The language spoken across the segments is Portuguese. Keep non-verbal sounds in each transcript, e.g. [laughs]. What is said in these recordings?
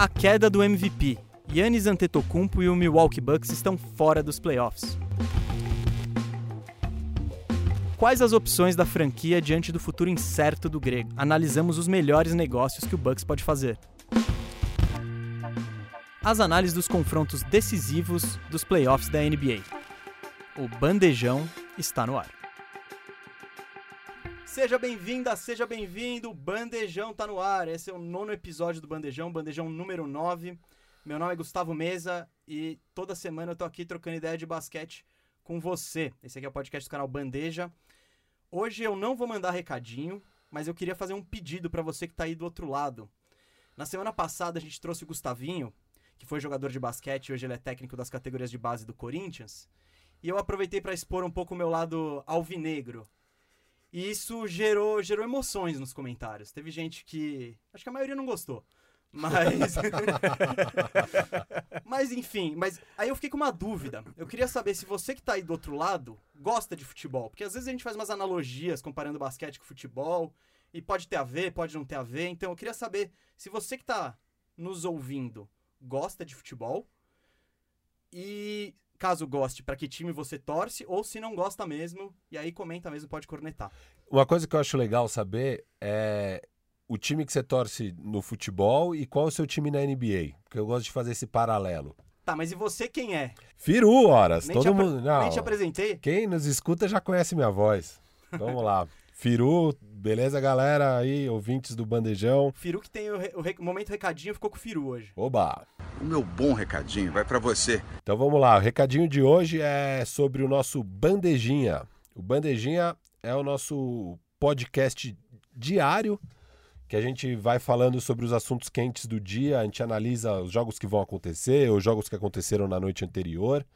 A queda do MVP. Yannis Antetokounmpo e o Milwaukee Bucks estão fora dos playoffs. Quais as opções da franquia diante do futuro incerto do grego? Analisamos os melhores negócios que o Bucks pode fazer. As análises dos confrontos decisivos dos playoffs da NBA. O bandejão está no ar. Seja bem-vinda, seja bem-vindo. Bandejão tá no ar. Esse é o nono episódio do Bandejão, Bandejão número 9. Meu nome é Gustavo Mesa e toda semana eu tô aqui trocando ideia de basquete com você. Esse aqui é o podcast do canal Bandeja. Hoje eu não vou mandar recadinho, mas eu queria fazer um pedido para você que tá aí do outro lado. Na semana passada a gente trouxe o Gustavinho, que foi jogador de basquete e hoje ele é técnico das categorias de base do Corinthians. E eu aproveitei para expor um pouco o meu lado alvinegro. E isso gerou, gerou emoções nos comentários. Teve gente que. Acho que a maioria não gostou. Mas. [laughs] mas enfim, mas aí eu fiquei com uma dúvida. Eu queria saber se você que tá aí do outro lado gosta de futebol. Porque às vezes a gente faz umas analogias comparando basquete com futebol. E pode ter a ver, pode não ter a ver. Então eu queria saber se você que tá nos ouvindo gosta de futebol. E caso goste, para que time você torce, ou se não gosta mesmo, e aí comenta mesmo, pode cornetar. Uma coisa que eu acho legal saber é o time que você torce no futebol e qual é o seu time na NBA. Porque eu gosto de fazer esse paralelo. Tá, mas e você quem é? Firu, horas. Nem Todo mundo. Não, Nem te apresentei? Quem nos escuta já conhece minha voz. Vamos lá. [laughs] Firu, beleza, galera? Aí, ouvintes do Bandejão. Firu que tem o, re- o re- momento recadinho ficou com o Firu hoje. Oba! O meu bom recadinho vai pra você. Então vamos lá, o recadinho de hoje é sobre o nosso Bandejinha. O Bandejinha é o nosso podcast diário que a gente vai falando sobre os assuntos quentes do dia, a gente analisa os jogos que vão acontecer, os jogos que aconteceram na noite anterior.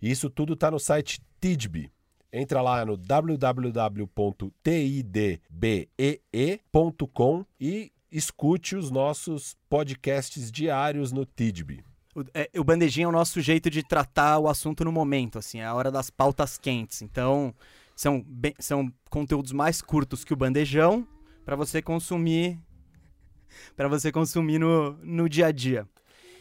E isso tudo está no site Tidby. Entra lá no www.tidbee.com e escute os nossos podcasts diários no Tidby. O, é, o bandejinho é o nosso jeito de tratar o assunto no momento, assim, é a hora das pautas quentes. Então, são, bem- são conteúdos mais curtos que o bandejão para você consumir para você consumir no, no dia a dia.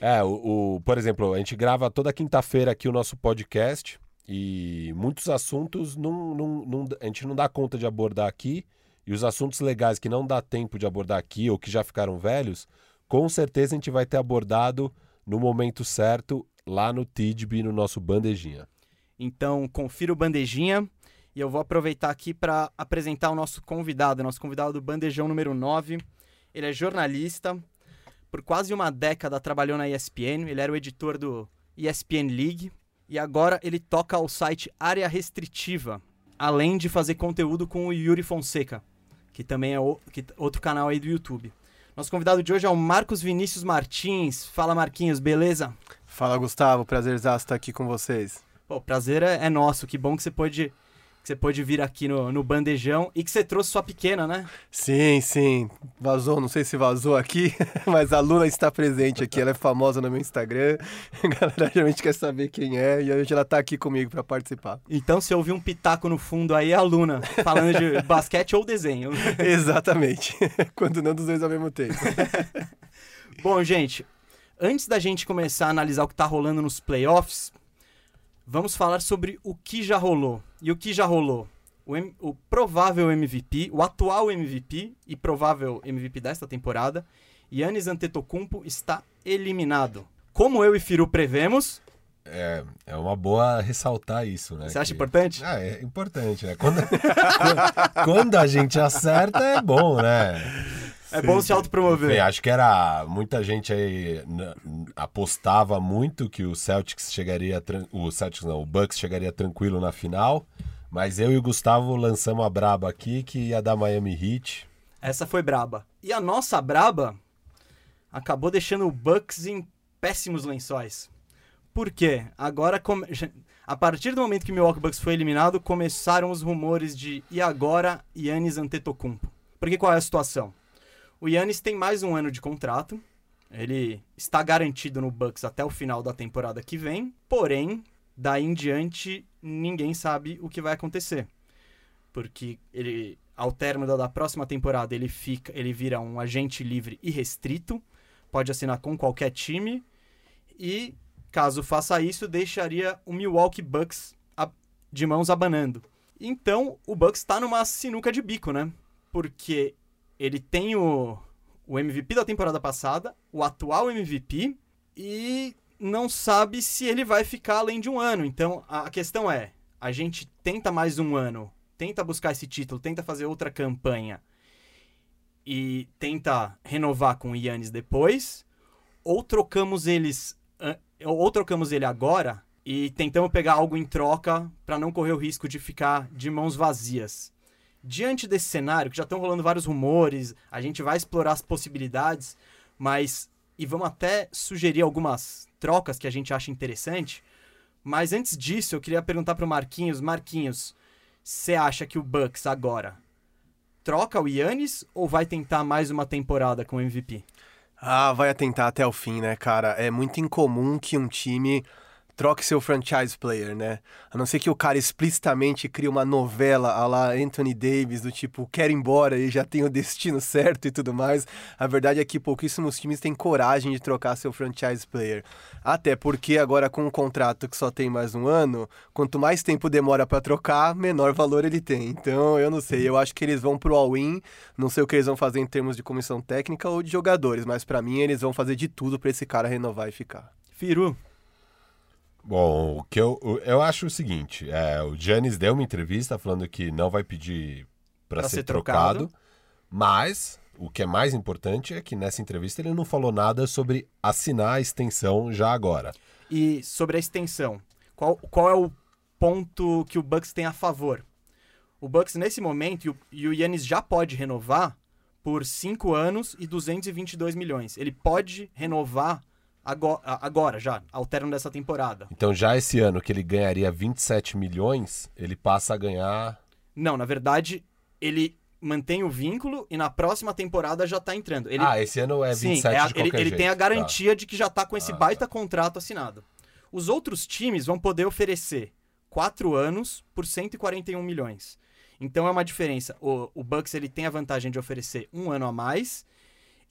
É, o, o- por exemplo, a gente grava toda quinta-feira aqui o nosso podcast e muitos assuntos não, não, não- a gente não dá conta de abordar aqui. E os assuntos legais que não dá tempo de abordar aqui ou que já ficaram velhos, com certeza a gente vai ter abordado no momento certo lá no Tidby, no nosso Bandejinha. Então, confira o Bandejinha. E eu vou aproveitar aqui para apresentar o nosso convidado, nosso convidado do Bandejão número 9. Ele é jornalista, por quase uma década trabalhou na ESPN, ele era o editor do ESPN League e agora ele toca o site Área Restritiva, além de fazer conteúdo com o Yuri Fonseca, que também é o- que- outro canal aí do YouTube. Nosso convidado de hoje é o Marcos Vinícius Martins. Fala, Marquinhos, beleza? Fala, Gustavo. Prazerzaço estar aqui com vocês. Pô, o prazer é, é nosso. Que bom que você pôde, que você pôde vir aqui no, no Bandejão e que você trouxe sua pequena, né? Sim, sim. Vazou, não sei se vazou aqui, [laughs] mas a Luna está presente aqui. Ela é famosa no meu Instagram. [laughs] A galera geralmente quer saber quem é e hoje ela está aqui comigo para participar. Então, se ouvir um pitaco no fundo aí, é a Luna, falando de [laughs] basquete ou desenho. Exatamente. Quando não dos dois ao mesmo tempo. Bom, gente, antes da gente começar a analisar o que tá rolando nos playoffs, vamos falar sobre o que já rolou. E o que já rolou? O, M- o provável MVP, o atual MVP e provável MVP desta temporada, Yannis Antetokounmpo está eliminado. Como eu e Firu prevemos, É, é uma boa ressaltar isso, né? você acha que- importante? Ah, é importante, né? Quando, [laughs] quando- quando a gente acerta é bom, né? É bom se autopromover. acho que era. Muita gente aí apostava muito que o Celtics chegaria. O Celtics não, o Bucks chegaria tranquilo na final. Mas eu e o Gustavo lançamos a braba aqui que ia dar Miami Heat. Essa foi braba. E a nossa braba acabou deixando o Bucks em péssimos lençóis. Por quê? Agora, come- a partir do momento que o Milwaukee Bucks foi eliminado, começaram os rumores de e agora Yannis Antetokounmpo. Porque qual é a situação? O Yannis tem mais um ano de contrato. Ele está garantido no Bucks até o final da temporada que vem. Porém, daí em diante, ninguém sabe o que vai acontecer. Porque ele, ao término da, próxima temporada, ele fica, ele vira um agente livre e restrito pode assinar com qualquer time. E caso faça isso, deixaria o Milwaukee Bucks de mãos abanando. Então, o Bucks está numa sinuca de bico, né? Porque ele tem o, o MVP da temporada passada, o atual MVP, e não sabe se ele vai ficar além de um ano. Então, a questão é, a gente tenta mais um ano, tenta buscar esse título, tenta fazer outra campanha e tenta renovar com o Yannis depois, ou trocamos eles ou trocamos ele agora e tentamos pegar algo em troca para não correr o risco de ficar de mãos vazias. Diante desse cenário, que já estão rolando vários rumores, a gente vai explorar as possibilidades, mas e vamos até sugerir algumas trocas que a gente acha interessante. Mas antes disso, eu queria perguntar pro Marquinhos, Marquinhos, você acha que o Bucks agora troca o Yannis ou vai tentar mais uma temporada com o MVP? Ah, vai atentar até o fim, né, cara? É muito incomum que um time troque seu franchise player, né? A não ser que o cara explicitamente crie uma novela a lá Anthony Davis, do tipo, quero ir embora e já tem o destino [laughs] certo e tudo mais. A verdade é que pouquíssimos times têm coragem de trocar seu franchise player. Até porque agora com um contrato que só tem mais um ano, quanto mais tempo demora pra trocar, menor valor ele tem. Então, eu não sei, eu acho que eles vão pro all-in, não sei o que eles vão fazer em termos de comissão técnica ou de jogadores, mas pra mim eles vão fazer de tudo pra esse cara renovar e ficar. Firu, Bom, o que eu, eu acho o seguinte: é, o Giannis deu uma entrevista falando que não vai pedir para ser, ser trocado, trocado. mas o que é mais importante é que nessa entrevista ele não falou nada sobre assinar a extensão já agora. E sobre a extensão, qual, qual é o ponto que o Bucks tem a favor? O Bucks, nesse momento, e o, e o Yannis já pode renovar por 5 anos e 222 milhões. Ele pode renovar agora, agora já, ao término dessa temporada. Então, já esse ano que ele ganharia 27 milhões, ele passa a ganhar. Não, na verdade, ele mantém o vínculo e na próxima temporada já tá entrando. Ele, Ah, esse ano é 27 Sim, é a- de ele, qualquer ele jeito. tem a Tá. garantia de que já tá com esse Ah, baita contrato assinado. Os outros times vão poder oferecer 4 anos por 141 milhões. Então é uma diferença. O, o Bucks ele tem a vantagem de oferecer um ano a mais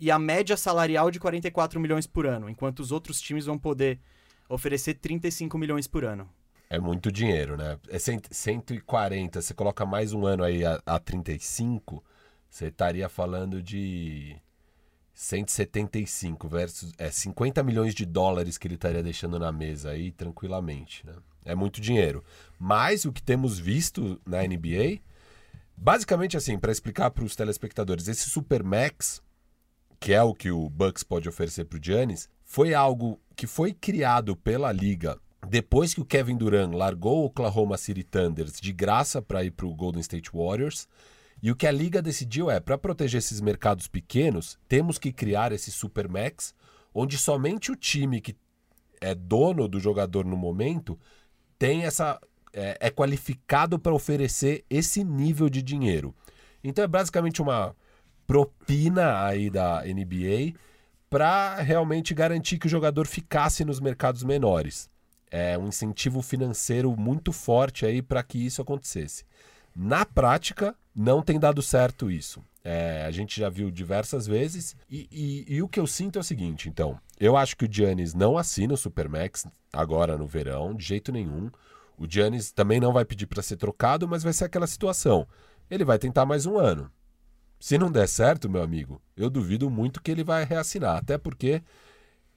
e a média salarial de 44 milhões por ano, enquanto os outros times vão poder oferecer 35 milhões por ano. É muito dinheiro, né? É cento- 140, você coloca mais um ano aí a, a 35, você estaria falando de 175 versus é 50 milhões de dólares que ele estaria deixando na mesa aí tranquilamente, né? É muito dinheiro. Mas o que temos visto na NBA, basicamente assim, para explicar para os telespectadores, esse Supermax, que é o que o Bucks pode oferecer para o Giannis, foi algo que foi criado pela liga depois que o Kevin Durant largou o Oklahoma City Thunders de graça para ir para o Golden State Warriors. E o que a liga decidiu é, para proteger esses mercados pequenos, temos que criar esse Supermax, onde somente o time que é dono do jogador no momento tem essa é, é qualificado para oferecer esse nível de dinheiro. Então é basicamente uma propina aí da NBA para realmente garantir que o jogador ficasse nos mercados menores. É um incentivo financeiro muito forte aí para que isso acontecesse. Na prática, não tem dado certo isso. É, a gente já viu diversas vezes. E, e- e o que eu sinto é o seguinte, então. Eu acho que o Giannis não assina o Supermax agora no verão, de jeito nenhum. O Giannis também não vai pedir para ser trocado, mas vai ser aquela situação. Ele vai tentar mais um ano. Se não der certo, meu amigo, eu duvido muito que ele vai reassinar. Até porque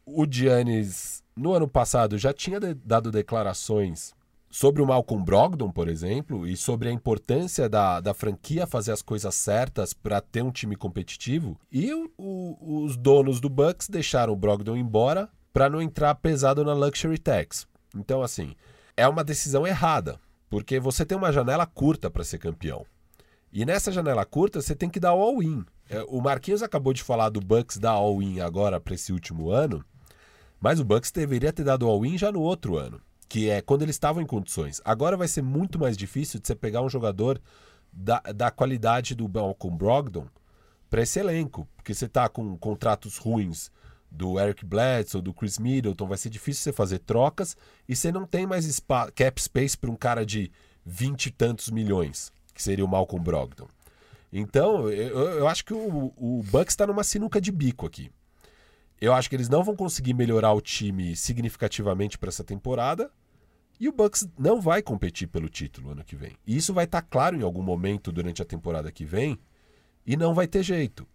o Giannis, no ano passado, já tinha de- dado declarações sobre o Malcolm Brogdon, por exemplo, e sobre a importância da, da franquia fazer as coisas certas para ter um time competitivo. E o- o- os donos do Bucks deixaram o Brogdon embora para não entrar pesado na luxury tax. Então, assim, é uma decisão errada, porque você tem uma janela curta para ser campeão. E nessa janela curta, você tem que dar all-in. É, O Marquinhos acabou de falar do Bucks dar all-in agora para esse último ano, mas o Bucks deveria ter dado all-in já no outro ano, que é quando eles estavam em condições. Agora vai ser muito mais difícil de você pegar um jogador da, da qualidade do Malcolm Brogdon para esse elenco, porque você tá com contratos ruins do Eric Bledsoe, do Chris Middleton, vai ser difícil você fazer trocas e você não tem mais spa- cap space para um cara de 20 e tantos milhões, que seria o Malcolm Brogdon. Então, eu, eu acho que o, o Bucks está numa sinuca de bico aqui. eu acho que eles não vão conseguir melhorar o time significativamente para essa temporada. E o Bucks não vai competir pelo título ano que vem. E isso vai estar tá claro em algum momento durante a temporada que vem. E não vai ter jeito.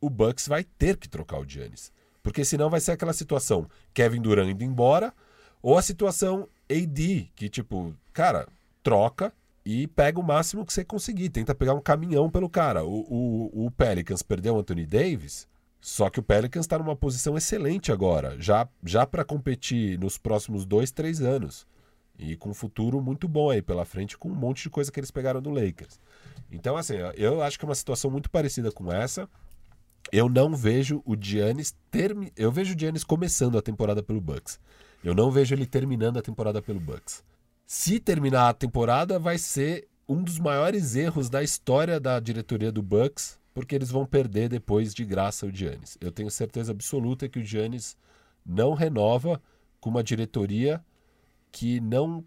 O Bucks vai ter que trocar o Giannis. Porque senão vai ser aquela situação Kevin Durant indo embora. Ou a situação AD, que tipo, cara, troca e pega o máximo que você conseguir. Tenta pegar um caminhão pelo cara. O, o, o Pelicans perdeu o Anthony Davis. Só que o Pelicans está numa posição excelente agora, já, já para competir nos próximos dois, três anos. E com um futuro muito bom aí pela frente, com um monte de coisa que eles pegaram do Lakers. Então, assim, eu acho que é uma situação muito parecida com essa. Eu não vejo o Giannis termi... Eu vejo o Giannis começando a temporada pelo Bucks. Eu não vejo ele terminando a temporada pelo Bucks. Se terminar a temporada, vai ser um dos maiores erros da história da diretoria do Bucks, porque eles vão perder depois de graça o Giannis. Eu tenho certeza absoluta que o Giannis não renova com uma diretoria que não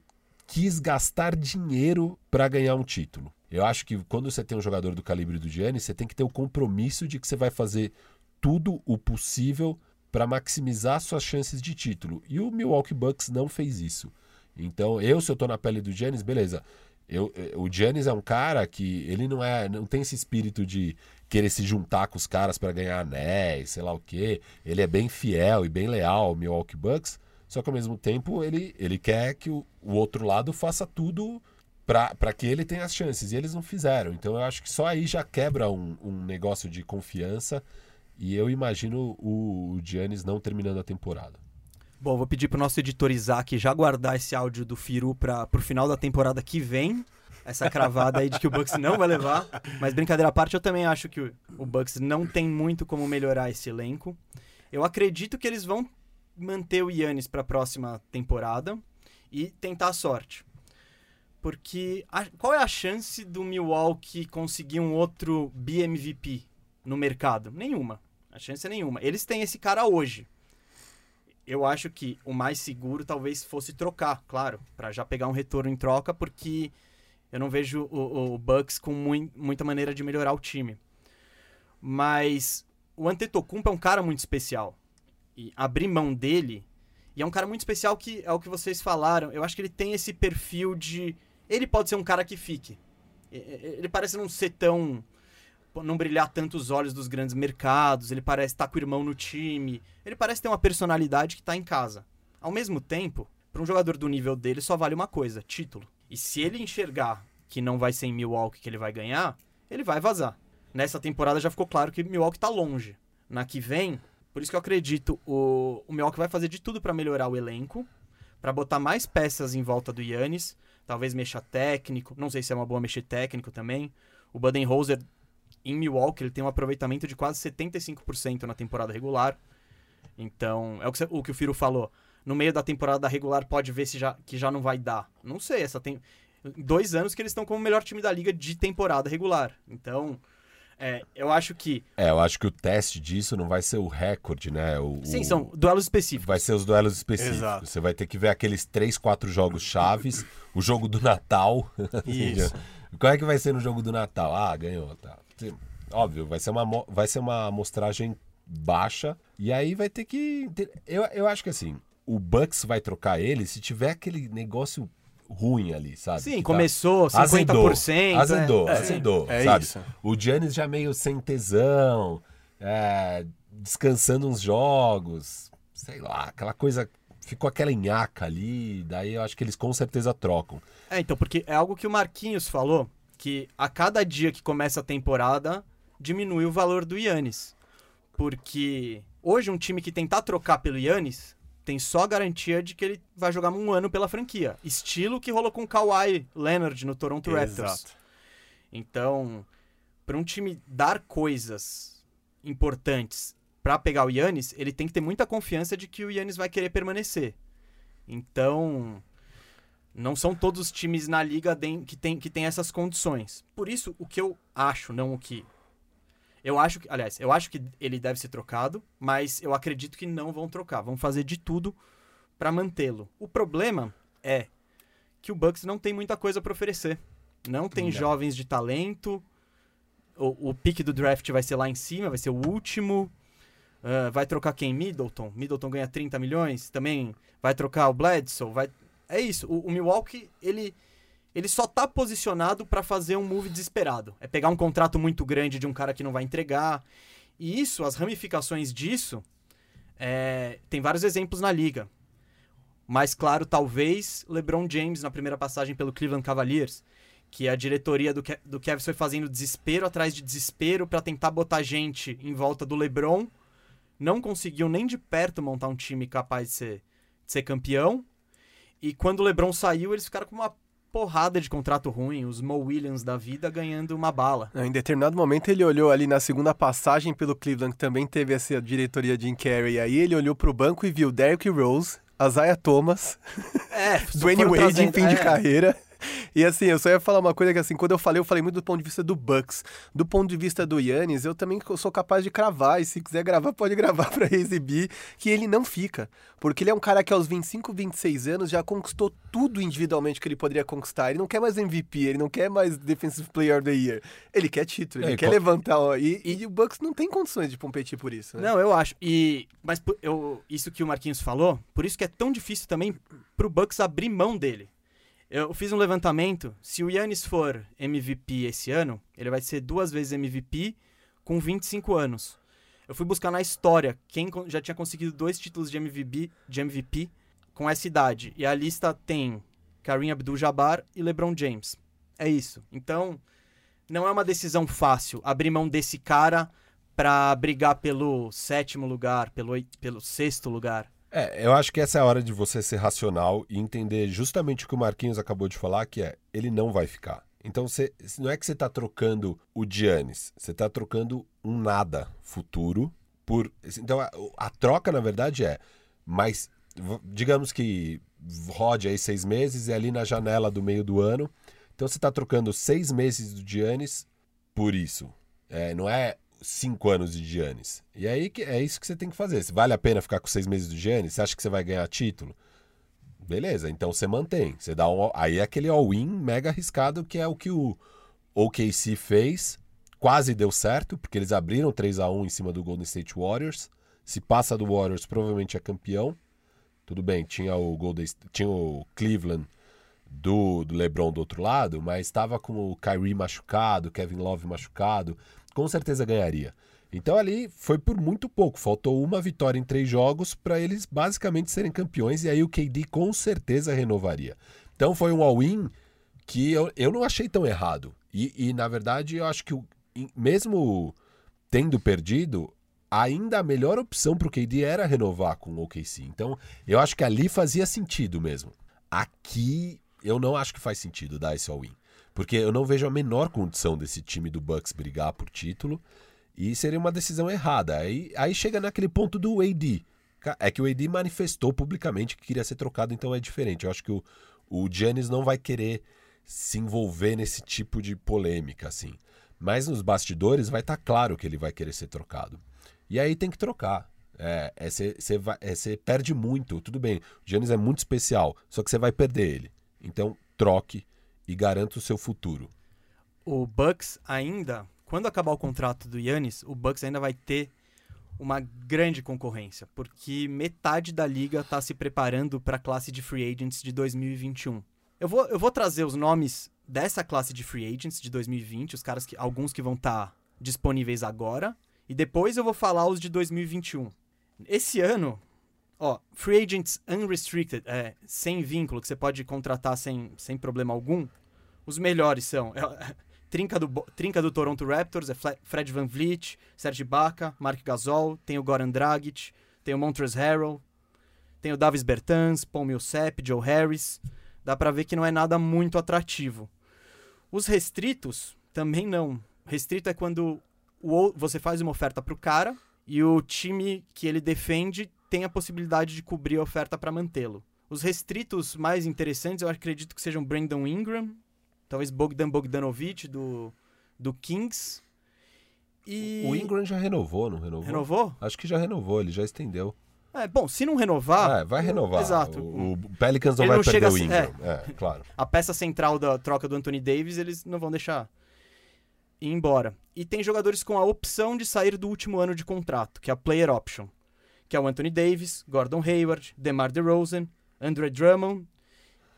quis gastar dinheiro para ganhar um título. Eu acho que quando você tem um jogador do calibre do Giannis, você tem que ter o compromisso de que você vai fazer tudo o possível para maximizar suas chances de título. E o Milwaukee Bucks não fez isso. Então, eu, se eu tô na pele do Giannis, beleza. Eu, eh, o Giannis é um cara que ele não é, não tem esse espírito de querer se juntar com os caras para ganhar anéis, sei lá o quê. Ele é bem fiel e bem leal ao Milwaukee Bucks. Só que ao mesmo tempo ele, ele quer que o, o outro lado faça tudo para que ele tenha as chances. E eles não fizeram. Então eu acho que só aí já quebra um, um negócio de confiança. E eu imagino o, o Giannis não terminando a temporada. Bom, vou pedir pro nosso editor Isaac já guardar esse áudio do Firu para pro final da temporada que vem. Essa cravada aí de que o Bucks não vai levar. Mas brincadeira à parte, eu também acho que o Bucks não tem muito como melhorar esse elenco. Eu acredito que eles vão manter o Yannis para a próxima temporada e tentar a sorte. Porque a, qual é a chance do Milwaukee conseguir um outro BMVP no mercado? Nenhuma. A chance é nenhuma. Eles têm esse cara hoje. Eu acho que o mais seguro talvez fosse trocar, claro, para já pegar um retorno em troca, porque eu não vejo o, o Bucks com muita maneira de melhorar o time. Mas o Antetokounmpo é um cara muito especial e abrir mão dele. E é um cara muito especial que é o que vocês falaram. Eu acho que ele tem esse perfil de. Ele pode ser um cara que fique. Ele parece não ser tão. Não brilhar tanto os olhos dos grandes mercados. Ele parece estar com o irmão no time. Ele parece ter uma personalidade que está em casa. Ao mesmo tempo, para um jogador do nível dele, só vale uma coisa: título. E se ele enxergar que não vai ser em Milwaukee que ele vai ganhar, ele vai vazar. Nessa temporada já ficou claro que Milwaukee está longe. Na que vem, por isso que eu acredito, o, o Milwaukee vai fazer de tudo para melhorar o elenco, para botar mais peças em volta do Yannis, talvez mexa técnico, não sei se é uma boa mexer técnico também. O Budenholzer em Milwaukee, ele tem um aproveitamento de quase 75% na temporada regular. Então, é o que, o que o Firo falou. No meio da temporada regular pode ver se já, que já não vai dar. Não sei, essa tem dois anos que eles estão como o melhor time da liga de temporada regular. Então, é, eu acho que. É, eu acho que o teste disso não vai ser o recorde, né? O, Sim, o... são duelos específicos. Vai ser os duelos específicos. Exato. Você vai ter que ver aqueles três, quatro jogos chaves, o jogo do Natal. Isso. [laughs] Qual é que vai ser no jogo do Natal? Ah, ganhou, tá. Óbvio, vai ser uma, vai ser uma amostragem baixa. E aí vai ter que. Eu, eu acho que assim, o Bucks vai trocar ele se tiver aquele negócio ruim ali, sabe? Sim, que começou tá... 50%. Azedou, é, azedou, é, sabe? Isso. O Giannis já meio sem tesão, é, descansando uns jogos, sei lá, aquela coisa ficou aquela enhaca ali, daí eu acho que eles com certeza trocam. É, então, porque é algo que o Marquinhos falou, que a cada dia que começa a temporada, diminui o valor do Yannis. Porque hoje um time que tentar trocar pelo Yannis tem só a garantia de que ele vai jogar um ano pela franquia. Estilo que rolou com o Kawhi Leonard no Toronto Raptors. Exato. Então, para um time dar coisas importantes para pegar o Yannis, ele tem que ter muita confiança de que o Yannis vai querer permanecer. Então, não são todos os times na liga que tem, que tem essas condições. Por isso, o que eu acho, não o que eu acho que, aliás, eu acho que ele deve ser trocado, mas eu acredito que não vão trocar. Vão fazer de tudo para mantê-lo. O problema é que o Bucks não tem muita coisa para oferecer. Não tem não. jovens de talento. O, o pique do draft vai ser lá em cima, vai ser o último. Ah, vai trocar quem? Middleton. Middleton ganha 30 milhões. Também vai trocar o Bledsoe. Vai... É isso. O, o Milwaukee, ele, ele só tá posicionado pra fazer um move desesperado. É pegar um contrato muito grande de um cara que não vai entregar. E isso, as ramificações disso, é, tem vários exemplos na liga. Mais claro, talvez, LeBron James na primeira passagem pelo Cleveland Cavaliers, que a diretoria do, Ke- do Cavs foi fazendo desespero atrás de desespero pra tentar botar gente em volta do LeBron. Não conseguiu nem de perto montar um time capaz de ser, de ser campeão. E quando o LeBron saiu, eles ficaram com uma porrada de contrato ruim, os Mo Williams da vida ganhando uma bala. Em determinado momento ele olhou ali na segunda passagem pelo Cleveland, que também teve essa diretoria de Jim Carrey. Aí ele olhou pro banco e viu Derrick Rose, Isaiah Thomas, É, [laughs] Dwayne Wade em trazendo- fim de é. carreira. E assim, eu só ia falar uma coisa que assim, quando eu falei, eu falei muito do ponto de vista do Bucks. Do ponto de vista do Yannis, eu também sou capaz de cravar, e se quiser gravar, pode gravar pra exibir, que ele não fica. Porque ele é um cara que aos 25, 26 anos já conquistou tudo individualmente que ele poderia conquistar. Ele não quer mais MVP, ele não quer mais Defensive Player of the Year. Ele quer título, ele É, e quer levantar. ó, E, e o Bucks não tem condições de competir por isso. Né? Não, eu acho. E mas eu, isso que o Marquinhos falou, por isso que é tão difícil também pro Bucks abrir mão dele. Eu fiz um levantamento, se o Yannis for MVP esse ano, ele vai ser duas vezes MVP com 25 anos. Eu fui buscar na história quem já tinha conseguido dois títulos de MVP, de MVP com essa idade. E a lista tem Kareem Abdul-Jabbar e LeBron James. É isso. Então, não é uma decisão fácil abrir mão desse cara pra brigar pelo sétimo lugar, pelo, pelo sexto lugar. É, eu acho que essa é a hora de você ser racional e entender justamente o que o Marquinhos acabou de falar, que é, ele não vai ficar. Então, você, não é que você tá trocando o Giannis, você tá trocando um nada futuro por... Então, a, a troca, na verdade, é, mas digamos que rode aí seis meses e ali na janela do meio do ano, então você tá trocando seis meses do Giannis por isso. É, não é cinco anos de Giannis. E aí que é isso que você tem que fazer. Se vale a pena ficar com seis meses do Giannis, você acha que você vai ganhar título? Beleza, então você mantém. Você dá um, aí é aquele all-in mega arriscado que é o que o OKC fez. Quase deu certo, porque eles abriram 3 a 1 em cima do Golden State Warriors. Se passa do Warriors, provavelmente é campeão. Tudo bem, tinha o Golden, tinha o Cleveland do, do LeBron do outro lado, mas estava com o Kyrie machucado, Kevin Love machucado, com certeza ganharia. Então ali foi por muito pouco, faltou uma vitória em três jogos para eles basicamente serem campeões e aí o KD com certeza renovaria. Então foi um all-in que eu, eu não achei tão errado. E, e, na verdade eu acho que o, mesmo tendo perdido, ainda a melhor opção para o KD era renovar com o OKC. Então eu acho que ali fazia sentido mesmo. Aqui eu não acho que faz sentido dar esse all-in. Porque eu não vejo a menor condição desse time do Bucks brigar por título. E seria uma decisão errada. Aí, aí chega naquele ponto do AD. É que o AD manifestou publicamente que queria ser trocado, então é diferente. Eu acho que o, o Giannis não vai querer se envolver nesse tipo de polêmica, assim. Mas nos bastidores vai estar claro que ele vai querer ser trocado. E aí tem que trocar. É, é, cê- cê vai- é, cê perde muito. Tudo bem, o Giannis é muito especial, só que você vai perder ele. Então troque e garanta o seu futuro. O Bucks ainda, quando acabar o contrato do Yannis, o Bucks ainda vai ter uma grande concorrência, porque metade da liga está se preparando para a classe de free agents de 2021. Eu vou, eu vou trazer os nomes dessa classe de free agents de 2020, os caras que alguns que vão estar disponíveis agora, e depois eu vou falar os de 2021. Esse ano, ó, free agents unrestricted, é, sem vínculo, que você pode contratar sem, sem problema algum, os melhores são é, [laughs] Trinca do, Trinca do Toronto Raptors, é Fred Van Vliet, Serge Ibaka, Mark Gasol, tem o Goran Dragic, tem o Montrezl Harrell, tem o Davis Bertans, Paul Millsap, Joe Harris. Dá pra ver que não é nada muito atrativo. Os restritos também não. Restrito é quando o você faz uma oferta pro cara e o time que ele defende tem a possibilidade de cobrir a oferta para mantê-lo. Os restritos mais interessantes eu acredito que sejam Brandon Ingram, talvez Bogdan Bogdanovic do, do Kings. E O Ingram já renovou, não renovou? renovou? Acho que já renovou, ele já estendeu. É, bom, se não renovar, Ah, vai renovar. Exato. O, o Pelicans não Ele vai não perder o Ingram. É, claro. a peça central da troca do Anthony Davis, eles não vão deixar. ir embora. E tem jogadores com a opção de sair do último ano de contrato, que é a player option, que é o Anthony Davis, Gordon Hayward, DeMar DeRozan, Andre Drummond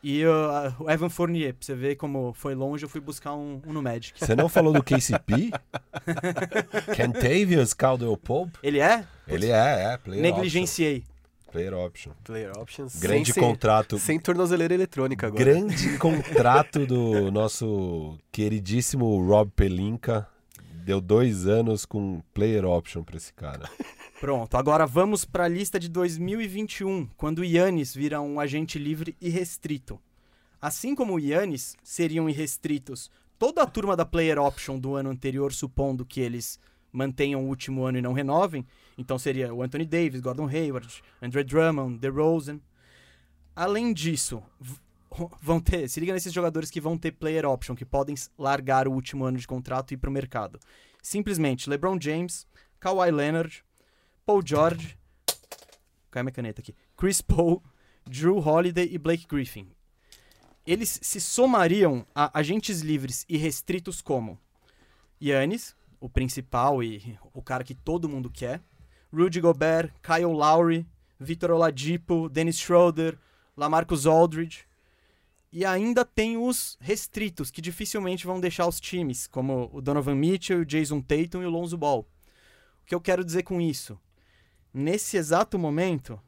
e uh, o Evan Fournier. Pra você ver como foi longe, eu fui buscar um, um no Magic. Você não falou do KCP? [laughs] Kentavious Caldwell Pope? Ele é? Ele é, é. Player Negligenciei. Option. Player option. Player options. Grande sem, contrato. Sem tornozeleira eletrônica agora. Grande [laughs] contrato do nosso queridíssimo Rob Pelinka. Deu dois anos com player option pra esse cara. Pronto, agora vamos para a lista de 2021, quando Yannis vira um agente livre e restrito. Assim como Yannis seriam irrestritos toda a turma da player option do ano anterior, supondo que eles mantenham o último ano e não renovem, então seria o Anthony Davis, Gordon Hayward, Andre Drummond, DeRozan. Além disso, vão ter, se liga nesses jogadores que vão ter player option, que podem largar o último ano de contrato e ir pro mercado. Simplesmente LeBron James, Kawhi Leonard, Paul George, cai minha caneta aqui, Chris Paul, Drew Holiday e Blake Griffin. Eles se somariam a agentes livres e restritos como Yannis, o principal e o cara que todo mundo quer, Rudy Gobert, Kyle Lowry, Victor Oladipo, Dennis Schroeder, Lamarcus Aldridge. E ainda tem os restritos, que dificilmente vão deixar os times, como o Donovan Mitchell, o Jason Tatum e o Lonzo Ball. O que eu quero dizer com isso? Nesse exato momento,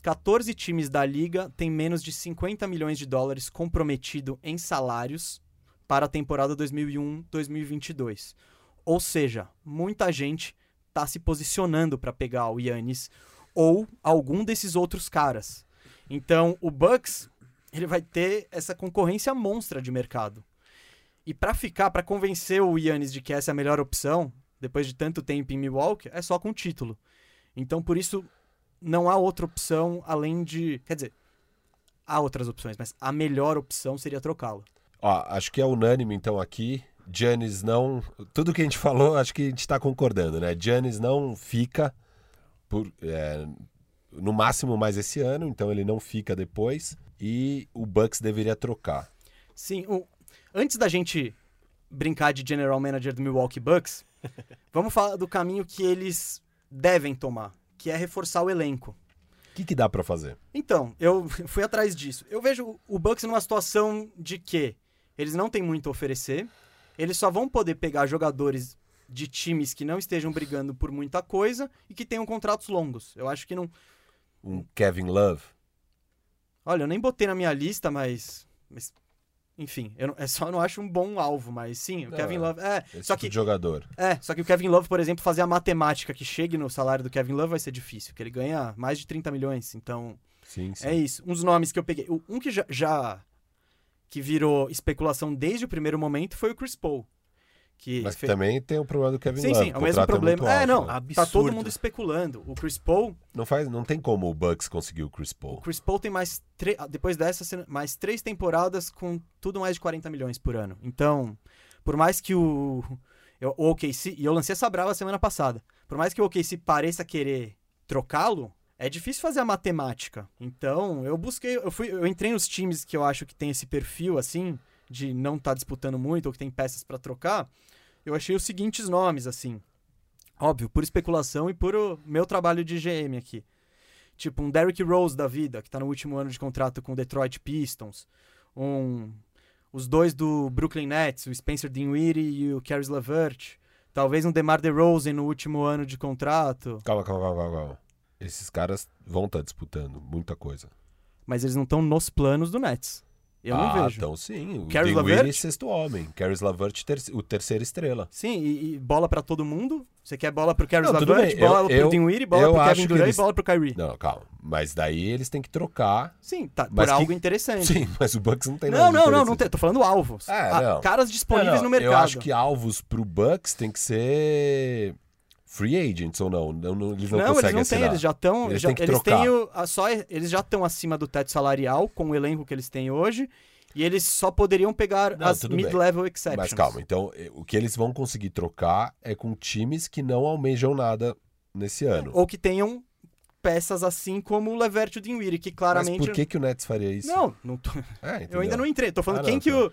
14 times da liga têm menos de 50 milhões de dólares comprometido em salários para a temporada 2001-2022. Ou seja, muita gente está se posicionando para pegar o Yannis ou algum desses outros caras. Então, o Bucks ele vai ter essa concorrência monstra de mercado. E para ficar, para convencer o Yannis de que essa é a melhor opção, depois de tanto tempo em Milwaukee, é só com título. Então, por isso, não há outra opção além de. Quer dizer, há outras opções, mas a melhor opção seria trocá-lo. Ó, acho que é unânime então aqui. Giannis não. Tudo que a gente falou, acho que a gente está concordando, né? Giannis não fica por, é, no máximo mais esse ano, então ele não fica depois. E o Bucks deveria trocar. Sim, o- antes da gente brincar de general manager do Milwaukee Bucks, [laughs] vamos falar do caminho que eles devem tomar, que é reforçar o elenco. O que, que dá para fazer? Então, eu [laughs] fui atrás disso. Eu vejo o Bucks numa situação de que eles não têm muito a oferecer, eles só vão poder pegar jogadores de times que não estejam brigando por muita coisa e que tenham contratos longos. Eu acho que não. Um Kevin Love? Olha, eu nem botei na minha lista, mas. mas, enfim, eu não- é só não acho um bom alvo, mas sim, o Não, Kevin. Love. É, Esse só tipo que, de jogador. é, só que o Kevin Love, por exemplo, fazer a matemática que chegue no salário do Kevin Love vai ser difícil, porque ele ganha mais de 30 milhões, então. Sim, sim. É isso. Uns nomes que eu peguei. Um que já, já- que virou especulação desde o primeiro momento foi o Chris Paul. Que Mas fe- também tem o problema do Kevin Sim, Love. sim, é o contrato mesmo problema. muito É, alto, não, né? tá todo mundo especulando. O Chris Paul, Não, faz, não tem como o Bucks conseguir o Chris o Paul. Chris Paul tem mais tre- depois dessa mais três temporadas com tudo mais de 40 milhões por ano. Então, por mais que o eu- o OKC, e eu lancei essa brava semana passada. Por mais que o OKC pareça querer trocá-lo, é difícil fazer a matemática. Então, eu busquei, eu fui, eu entrei nos times que eu acho que tem esse perfil assim de não estar disputando muito ou que tem peças pra trocar. Eu achei os seguintes nomes assim. Óbvio, por especulação e por o meu trabalho de GM aqui. Tipo um Derrick Rose da vida, que tá no último ano de contrato com o Detroit Pistons. Um os dois do Brooklyn Nets, o Spencer Dinwiddie e o Caris LeVert. Talvez um DeMar DeRozan no último ano de contrato, Calma, calma, calma, calma, calma. Esses caras vão estar disputando muita coisa. mas eles não estão nos planos do Nets. Eu ah, não vejo. então sim. O Caris LeVert? sexto homem. Caris LeVert, ter o terceira estrela. Sim, e, e bola pra todo mundo. Você quer bola pro Caris Não, bem. bola Eu- pro eu- Dinwiddie, bola pro Kevin Durant eles- e bola pro Kyrie. Não, calma. Mas daí eles têm que trocar. Sim, tá, por que- algo interessante. Sim, mas o Bucks não tem Não, nada não, não, não tem. Tô falando alvos. É, Ah. Caras disponíveis Não, não, no mercado. Eu acho que alvos pro Bucks tem que ser free agents ou não. não, não eles não, Não, eles conseguem não assinar. têm, eles já estão. Eles já, eles têm o, a, só, eles já estão acima do teto salarial com o elenco que eles têm hoje. E eles só poderiam pegar Não, as mid-level exceptions. Mas calma, então eh, o que eles vão conseguir trocar é com times que não almejam nada nesse ano. Ou que tenham peças assim como o Levert e o Dinwiddie, que Mas claramente. por que, que o Nets faria isso? Não, não tô- É, [laughs] eu ainda não entrei. Tô falando Ah, quem não, que o.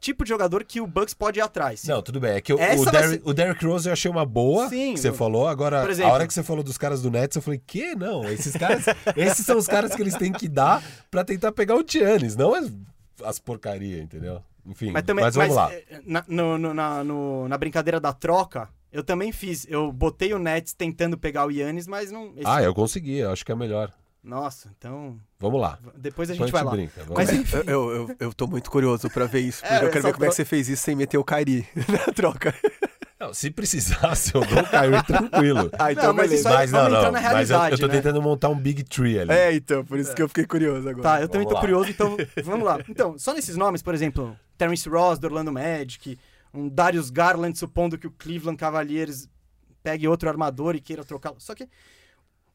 tipo de jogador que o Bucks pode ir atrás. Não, tudo bem. É que o, Derrick, o Derrick Rose eu achei uma boa Sim, que você falou. Agora, exemplo- a hora que você falou dos caras do Nets, eu falei, que? Não, esses caras. [laughs] esses são os caras que eles têm que dar pra tentar pegar o Giannis, não as, as porcaria, entendeu? Enfim, Mas também, mas vamos mas, lá. eh, Na, no- no- na, no- na brincadeira da troca, eu também fiz. Eu botei o Nets tentando pegar o Yannis, mas não. esse- Ah, eu consegui, eu acho que é melhor. Nossa, então. Vamos lá. Depois a Depois gente vai lá. brinca. Vamos Mas lá. enfim. Eu, eu, eu, tô muito curioso pra ver isso. [laughs] porque É, eu quero ver como é que você fez isso sem meter o Kairi [laughs] na troca. Não, se precisasse, eu dou o Kyrie tranquilo. Ah, então Não, mas beleza. isso Mas não, vamos não. na Mas eu, eu tô né? tentando montar um Big Tree ali. É, então, por isso que eu fiquei curioso agora. Tá, eu também tô lá. curioso, então [laughs] vamos lá. Então, só nesses nomes, por exemplo, Terence Ross do Orlando Magic, um Darius Garland, supondo que o Cleveland Cavaliers pegue outro armador e queira trocá-lo. Só que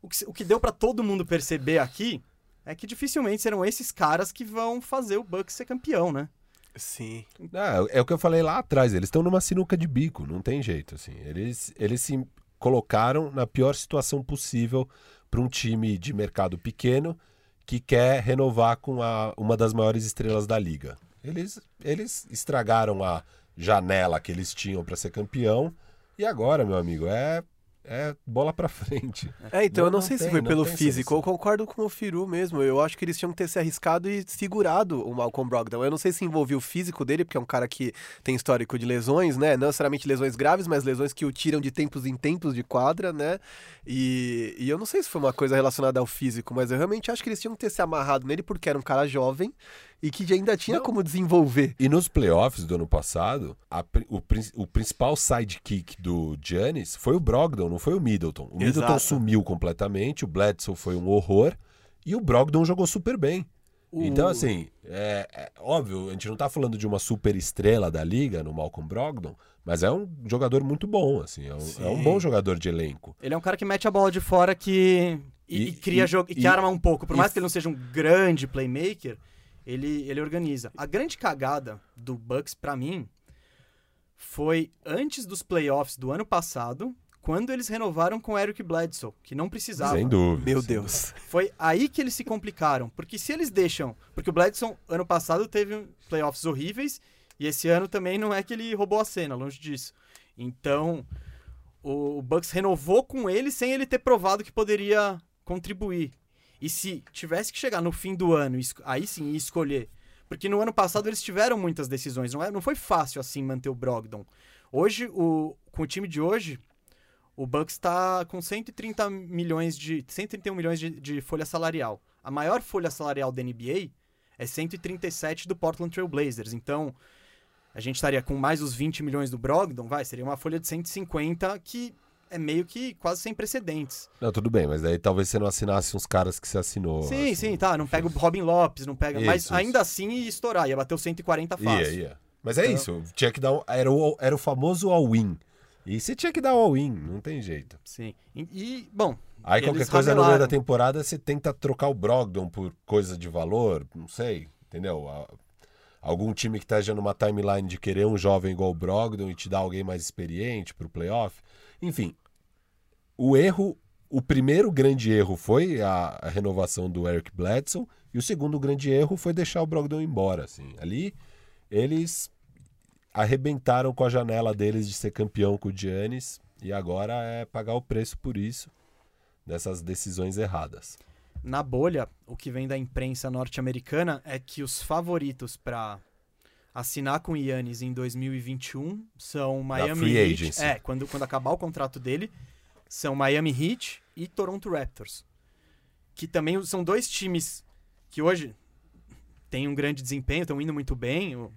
o que, o que deu pra todo mundo perceber aqui é que dificilmente serão esses caras que vão fazer o Bucks ser campeão, né? Sim. Ah, é o que eu falei lá atrás, eles estão numa sinuca de bico, não tem jeito, assim. Eles, eles se colocaram na pior situação possível para um time de mercado pequeno que quer renovar com a, uma das maiores estrelas da liga. Eles, eles estragaram a janela que eles tinham para ser campeão e agora, meu amigo, é, é bola para frente. É, então Não- eu não, não sei se tem- foi pelo físico. Eu concordo com o Firu mesmo. Eu acho que eles tinham que ter se arriscado e segurado o Malcolm Brogdon. Eu não sei se envolvia o físico dele, porque é um cara que tem histórico de lesões, né? Não necessariamente lesões graves, mas lesões que o tiram de tempos em tempos de quadra, né? E, e eu não sei se foi uma coisa relacionada ao físico, mas eu realmente acho que eles tinham que ter se amarrado nele porque era um cara jovem e que ainda tinha Não. como desenvolver. E nos playoffs do ano passado, a o, o principal sidekick do Giannis foi o Brogdon, não foi o Middleton. O Middleton Exato. sumiu completamente, o Bledsoe foi um horror e o Brogdon jogou super bem. Então, assim, é, é óbvio, a gente não tá falando de uma super estrela da liga no Malcolm Brogdon, mas é um jogador muito bom, assim, é um, é um bom jogador de elenco. Ele é um cara que mete a bola de fora que. E, E- e cria e- jogo. E, que arma um pouco. Por e- mais que ele não seja um grande playmaker, ele, ele organiza. A grande cagada do Bucks, pra mim, foi antes dos playoffs do ano passado, quando eles renovaram com o Eric Bledsoe, que não precisava. Sem dúvida. Meu sem Deus. Foi aí que eles se complicaram. Porque se eles deixam. Porque o Bledsoe, ano passado, teve playoffs horríveis. E esse ano também não é que ele roubou a cena, longe disso. Então, o Bucks renovou com ele sem ele ter provado que poderia contribuir. E se tivesse que chegar no fim do ano, aí sim ia escolher. Porque no ano passado eles tiveram muitas decisões. Não, é, não foi fácil assim manter o Brogdon. Hoje, o, com o time de hoje, o Bucks está com 130 milhões de 131 milhões de, de folha salarial. A maior folha salarial da NBA é 137 do Portland Trail Blazers. Então, a gente estaria com mais os 20 milhões do Brogdon, vai, seria uma folha de 150 que é meio que quase sem precedentes. Não, tudo bem, mas daí talvez você não assinasse uns caras que você assinou. sim, assim. sim, tá, não pega o Robin Lopes, não pega, mas Isso, ainda assim ia estourar, ia bater o 140 fácil. Ia, ia. Mas é Então- isso, tinha que dar um, era, o, era o famoso all-in. E você tinha que dar all-in, não tem jeito. Sim. E, e, bom, Aí qualquer coisa no meio da temporada você tenta trocar o Brogdon por coisa de valor, não sei, entendeu? A- Algum time que esteja numa timeline de querer um jovem igual o Brogdon e te dar alguém mais experiente pro playoff. Enfim, o erro, o primeiro grande erro foi a, a renovação do Eric Bledsoe e o segundo grande erro foi deixar o Brogdon embora, assim. Ali eles arrebentaram com a janela deles de ser campeão com o Giannis e agora é pagar o preço por isso dessas decisões erradas. na bolha, o que vem da imprensa norte-americana é que os favoritos para assinar com o Yannis em 2021 são Miami free Heat. agency. É, quando, quando acabar o contrato dele, são Miami Heat e Toronto Raptors. Que também são dois times que hoje têm um grande desempenho, estão indo muito bem.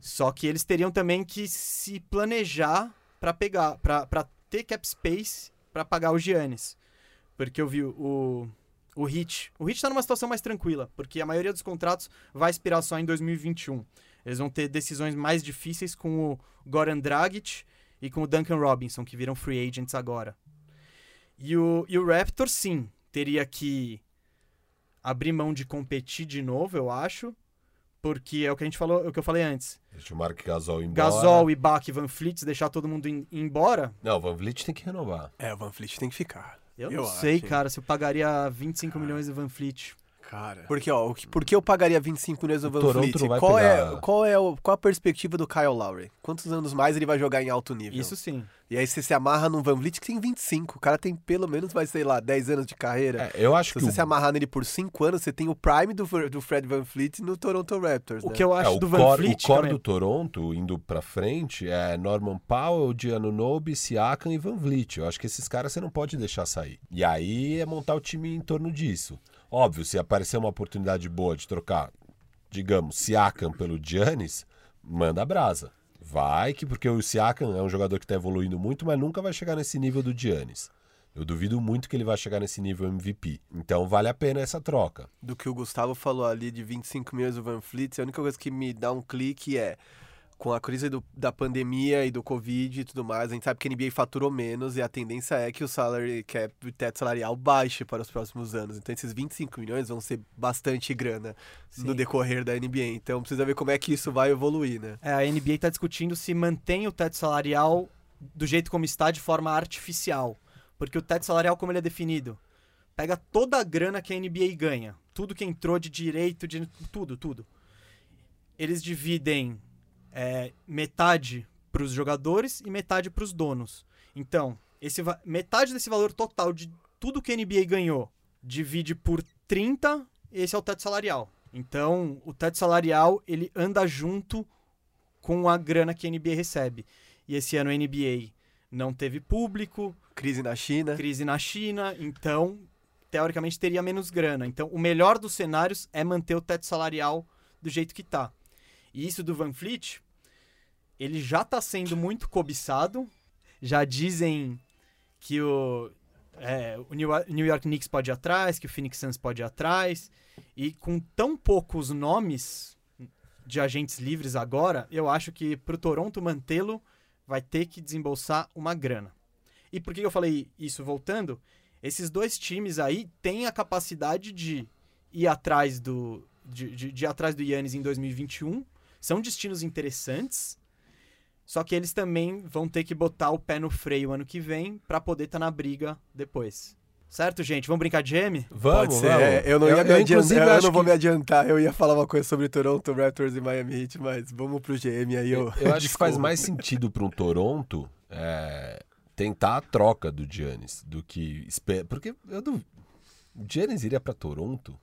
Só que eles teriam também que se planejar para pegar, para ter cap space para pagar o Giannis. Porque eu vi o, o Heat. O Heat tá numa situação mais tranquila, porque a maioria dos contratos vai expirar só em 2021. Eles vão ter decisões mais difíceis com o Goran Dragic e com o Duncan Robinson, que viram free agents agora. E o, e o Raptor, sim, teria que abrir mão de competir de novo, eu acho. Porque é o que a gente falou, é o que eu falei antes. Deixa o Mark Gasol embora. Gasol, Ibaka e Van Fleet, deixar todo mundo in- embora. Não, o Van Vliet tem que renovar. É, o Van Fleet tem que ficar. Eu, Eu não sei, acho, cara, se eu pagaria 25 milhões de Van Fleet. Cara, porque ó, o que- por que eu pagaria 25 milhões no Van Toronto Fleet? não vai Qual, pegar- é, qual, é o, qual a perspectiva do Kyle Lowry? Quantos anos mais ele vai jogar em alto nível? Isso sim. E aí você se amarra num Van Vliet que tem 25. O cara tem pelo menos, vai, sei lá, 10 anos de carreira. É, eu acho Se que você o, se amarrar nele por 5 anos, você tem o prime do, do Fred Van Fleet no Toronto Raptors, O né? que eu é, acho o do Van core, Fleet, o core do Toronto, indo pra frente, é Norman Powell, Giannunobi, Siakam e Van Vliet. Eu acho que esses caras você não pode deixar sair. E aí é montar o time em torno disso. Óbvio, se aparecer uma oportunidade boa de trocar, digamos, Siakam pelo Giannis, manda brasa. Vai que, porque o Siakam é um jogador que tá evoluindo muito, mas nunca vai chegar nesse nível do Giannis. Eu duvido muito que ele vai chegar nesse nível MVP. Então vale a pena essa troca. Do que o Gustavo falou ali de 25 milhões do Van Fleet, a única coisa que me dá um clique é com a crise do- da pandemia e do Covid e tudo mais, a gente sabe que a NBA faturou menos e a tendência é que o salary cap, o teto salarial baixe para os próximos anos. Então esses 25 milhões vão ser bastante grana no Sim. decorrer da NBA. Então precisa ver como é que isso vai evoluir, né? É, a NBA está discutindo se mantém o teto salarial do jeito como está de forma artificial. Porque o teto salarial, como ele é definido, pega toda a grana que a NBA ganha. Tudo que entrou de direito, de tudo, tudo. Eles dividem é, metade para os jogadores e metade para os donos. Então, esse, metade desse valor total de tudo que a NBA ganhou divide por 30, esse é o teto salarial. Então, o teto salarial, ele anda junto com a grana que a NBA recebe. E esse ano a NBA não teve público, Crise na China. crise na China, então, teoricamente, teria menos grana. Então, o melhor dos cenários é manter o teto salarial do jeito que tá. E isso do Van Fleet, ele já tá sendo muito cobiçado. Já dizem que o, é, o New York Knicks pode ir atrás, que o Phoenix Suns pode ir atrás. E com tão poucos nomes de agentes livres agora, eu acho que pro Toronto mantê-lo vai ter que desembolsar uma grana. E por que eu falei isso voltando? Esses dois times aí têm a capacidade de ir atrás do de, de- de ir atrás do Yannis em 2021. São destinos interessantes. Só que eles também vão ter que botar o pé no freio ano que vem pra poder estar na briga depois. Certo, gente? Vamos brincar de M? Vamos, Pode ser. vamos. é, eu não ia me inclusive, adiantar. Eu acho não vou que- me adiantar. Eu ia falar uma coisa sobre Toronto Raptors e Miami Heat, mas vamos pro GM aí. Eu, Eu acho que faz mais sentido para um Toronto é, tentar a troca do Giannis do que porque eu não... o Giannis iria para Toronto.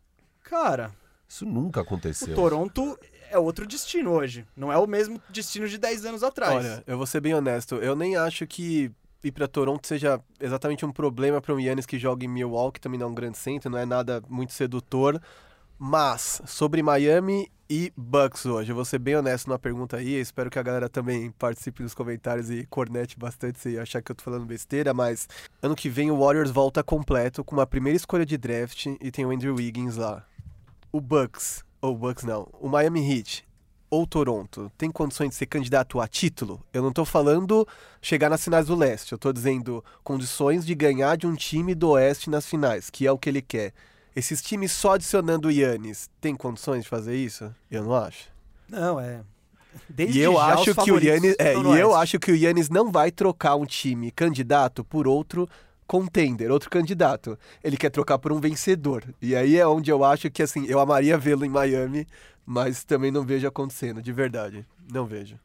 Cara, Isso nunca o aconteceu. Toronto é outro destino hoje. Não é o mesmo destino de 10 anos atrás. Olha, eu vou ser bem honesto. Eu nem acho que ir pra Toronto seja exatamente um problema para um Yannis que joga em Milwaukee, também não é um grande centro, não é nada muito sedutor. Mas, sobre Miami e Bucks hoje, eu vou ser bem honesto numa pergunta aí. Espero que a galera também participe nos comentários e cornete bastante se achar que eu tô falando besteira. Mas ano que vem o Warriors volta completo com uma primeira escolha de draft e tem o Andrew Wiggins lá. O Bucks, ou Bucks não, o Miami Heat ou Toronto tem condições de ser candidato a título? Eu não tô falando chegar nas finais do leste, eu tô dizendo condições de ganhar de um time do oeste nas finais, que é o que ele quer. Esses times só adicionando o Yannis, tem condições de fazer isso? Eu não acho. Não, é. Desde e eu acho que o Yannis, é, e eu acho que o Yannis não vai trocar um time candidato por outro contender, outro candidato. Ele quer trocar por um vencedor. E aí é onde eu acho que assim, eu amaria vê-lo em Miami, mas também não vejo acontecendo, de verdade. Não vejo.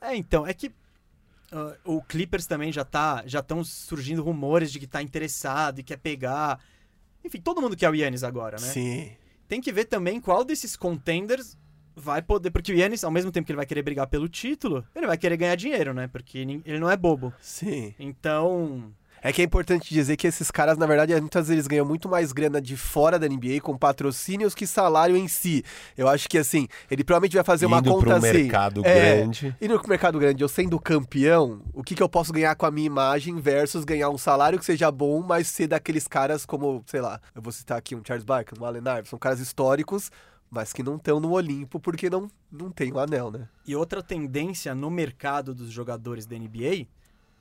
É, então, é que ah, o Clippers também já tá, já estão surgindo rumores de que tá interessado e quer pegar. Enfim, todo mundo quer o Yannis agora, né? Sim. Tem que ver também qual desses contenders vai poder, porque o Yannis, ao mesmo tempo que ele vai querer brigar pelo título, ele vai querer ganhar dinheiro, né? Porque ele não é bobo. Sim. Então, É que é importante dizer que esses caras, na verdade, muitas vezes eles ganham muito mais grana de fora da NBA com patrocínios que salário em si. Eu acho que assim, ele provavelmente vai fazer uma Indo conta para um assim. mercado é, grande. E no mercado grande, eu sendo campeão, o que, que eu posso ganhar com a minha imagem versus ganhar um salário que seja bom, mas ser daqueles caras como, sei lá, eu vou citar aqui um Charles Barkley, um Allen Iverson, são caras históricos, mas que não estão no Olimpo porque não, não tem o anel, né? e outra tendência no mercado dos jogadores da NBA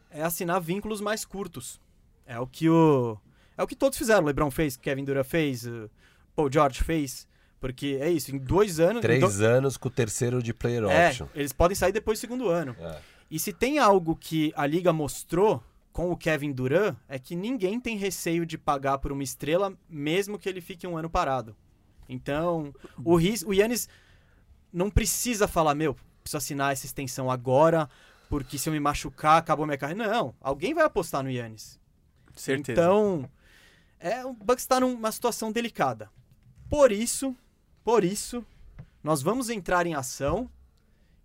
é assinar vínculos mais curtos. É o que o é o que todos fizeram. O LeBron fez, Kevin Durant fez, o Paul George fez, porque é isso. Em dois anos, Três do- anos com o terceiro de player é, option. eles podem sair depois do segundo ano. É. E se tem algo que a liga mostrou com o Kevin Durant é que ninguém tem receio de pagar por uma estrela, mesmo que ele fique um ano parado. Então, o, ris o Yannis não precisa falar, meu, preciso assinar essa extensão agora, porque se eu me machucar, acabou minha carreira. Não, alguém vai apostar no Yannis. Certeza. Então, é, o Bucks está numa situação delicada. Por isso, por isso, nós vamos entrar em ação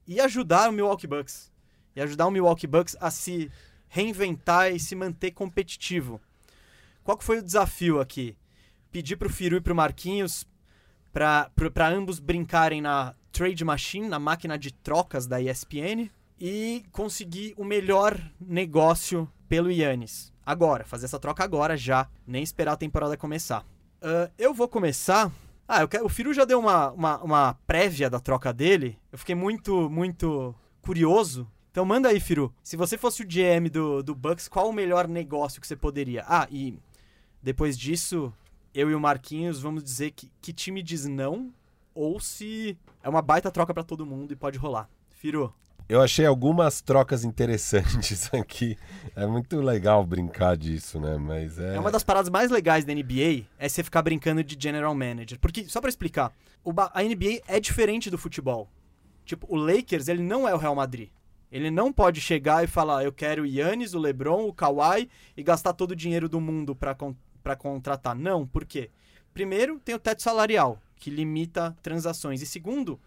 e ajudar o Milwaukee Bucks. E ajudar o Milwaukee Bucks a se reinventar e se manter competitivo. Qual que foi o desafio aqui? Pedir pro Firu e pro Marquinhos para ambos brincarem na trade machine, na máquina de trocas da ESPN e conseguir o melhor negócio pelo Yannis. Agora, fazer essa troca agora já, nem esperar a temporada começar. Uh, eu vou começar. Ah, eu quero... o Firu já deu uma, uma, uma prévia da troca dele. Eu fiquei muito, muito curioso. Então manda aí, Firu. Se você fosse o GM do, do Bucks, qual o melhor negócio que você poderia? Ah, e depois disso, eu e o Marquinhos vamos dizer que, que time diz não ou se é uma baita troca para todo mundo e pode rolar. Firu. Eu achei algumas trocas interessantes [laughs] aqui. É muito legal brincar disso, né? Mas é. É uma das paradas mais legais da NBA é você ficar brincando de general manager. Porque, só para explicar, a NBA é diferente do futebol. Tipo, o Lakers, ele não é o Real Madrid. Ele não pode chegar e falar, eu quero o Yannis, o LeBron, o Kawhi e gastar todo o dinheiro do mundo para con contratar. Não, por quê? Primeiro, tem o teto salarial, que limita transações. E segundo,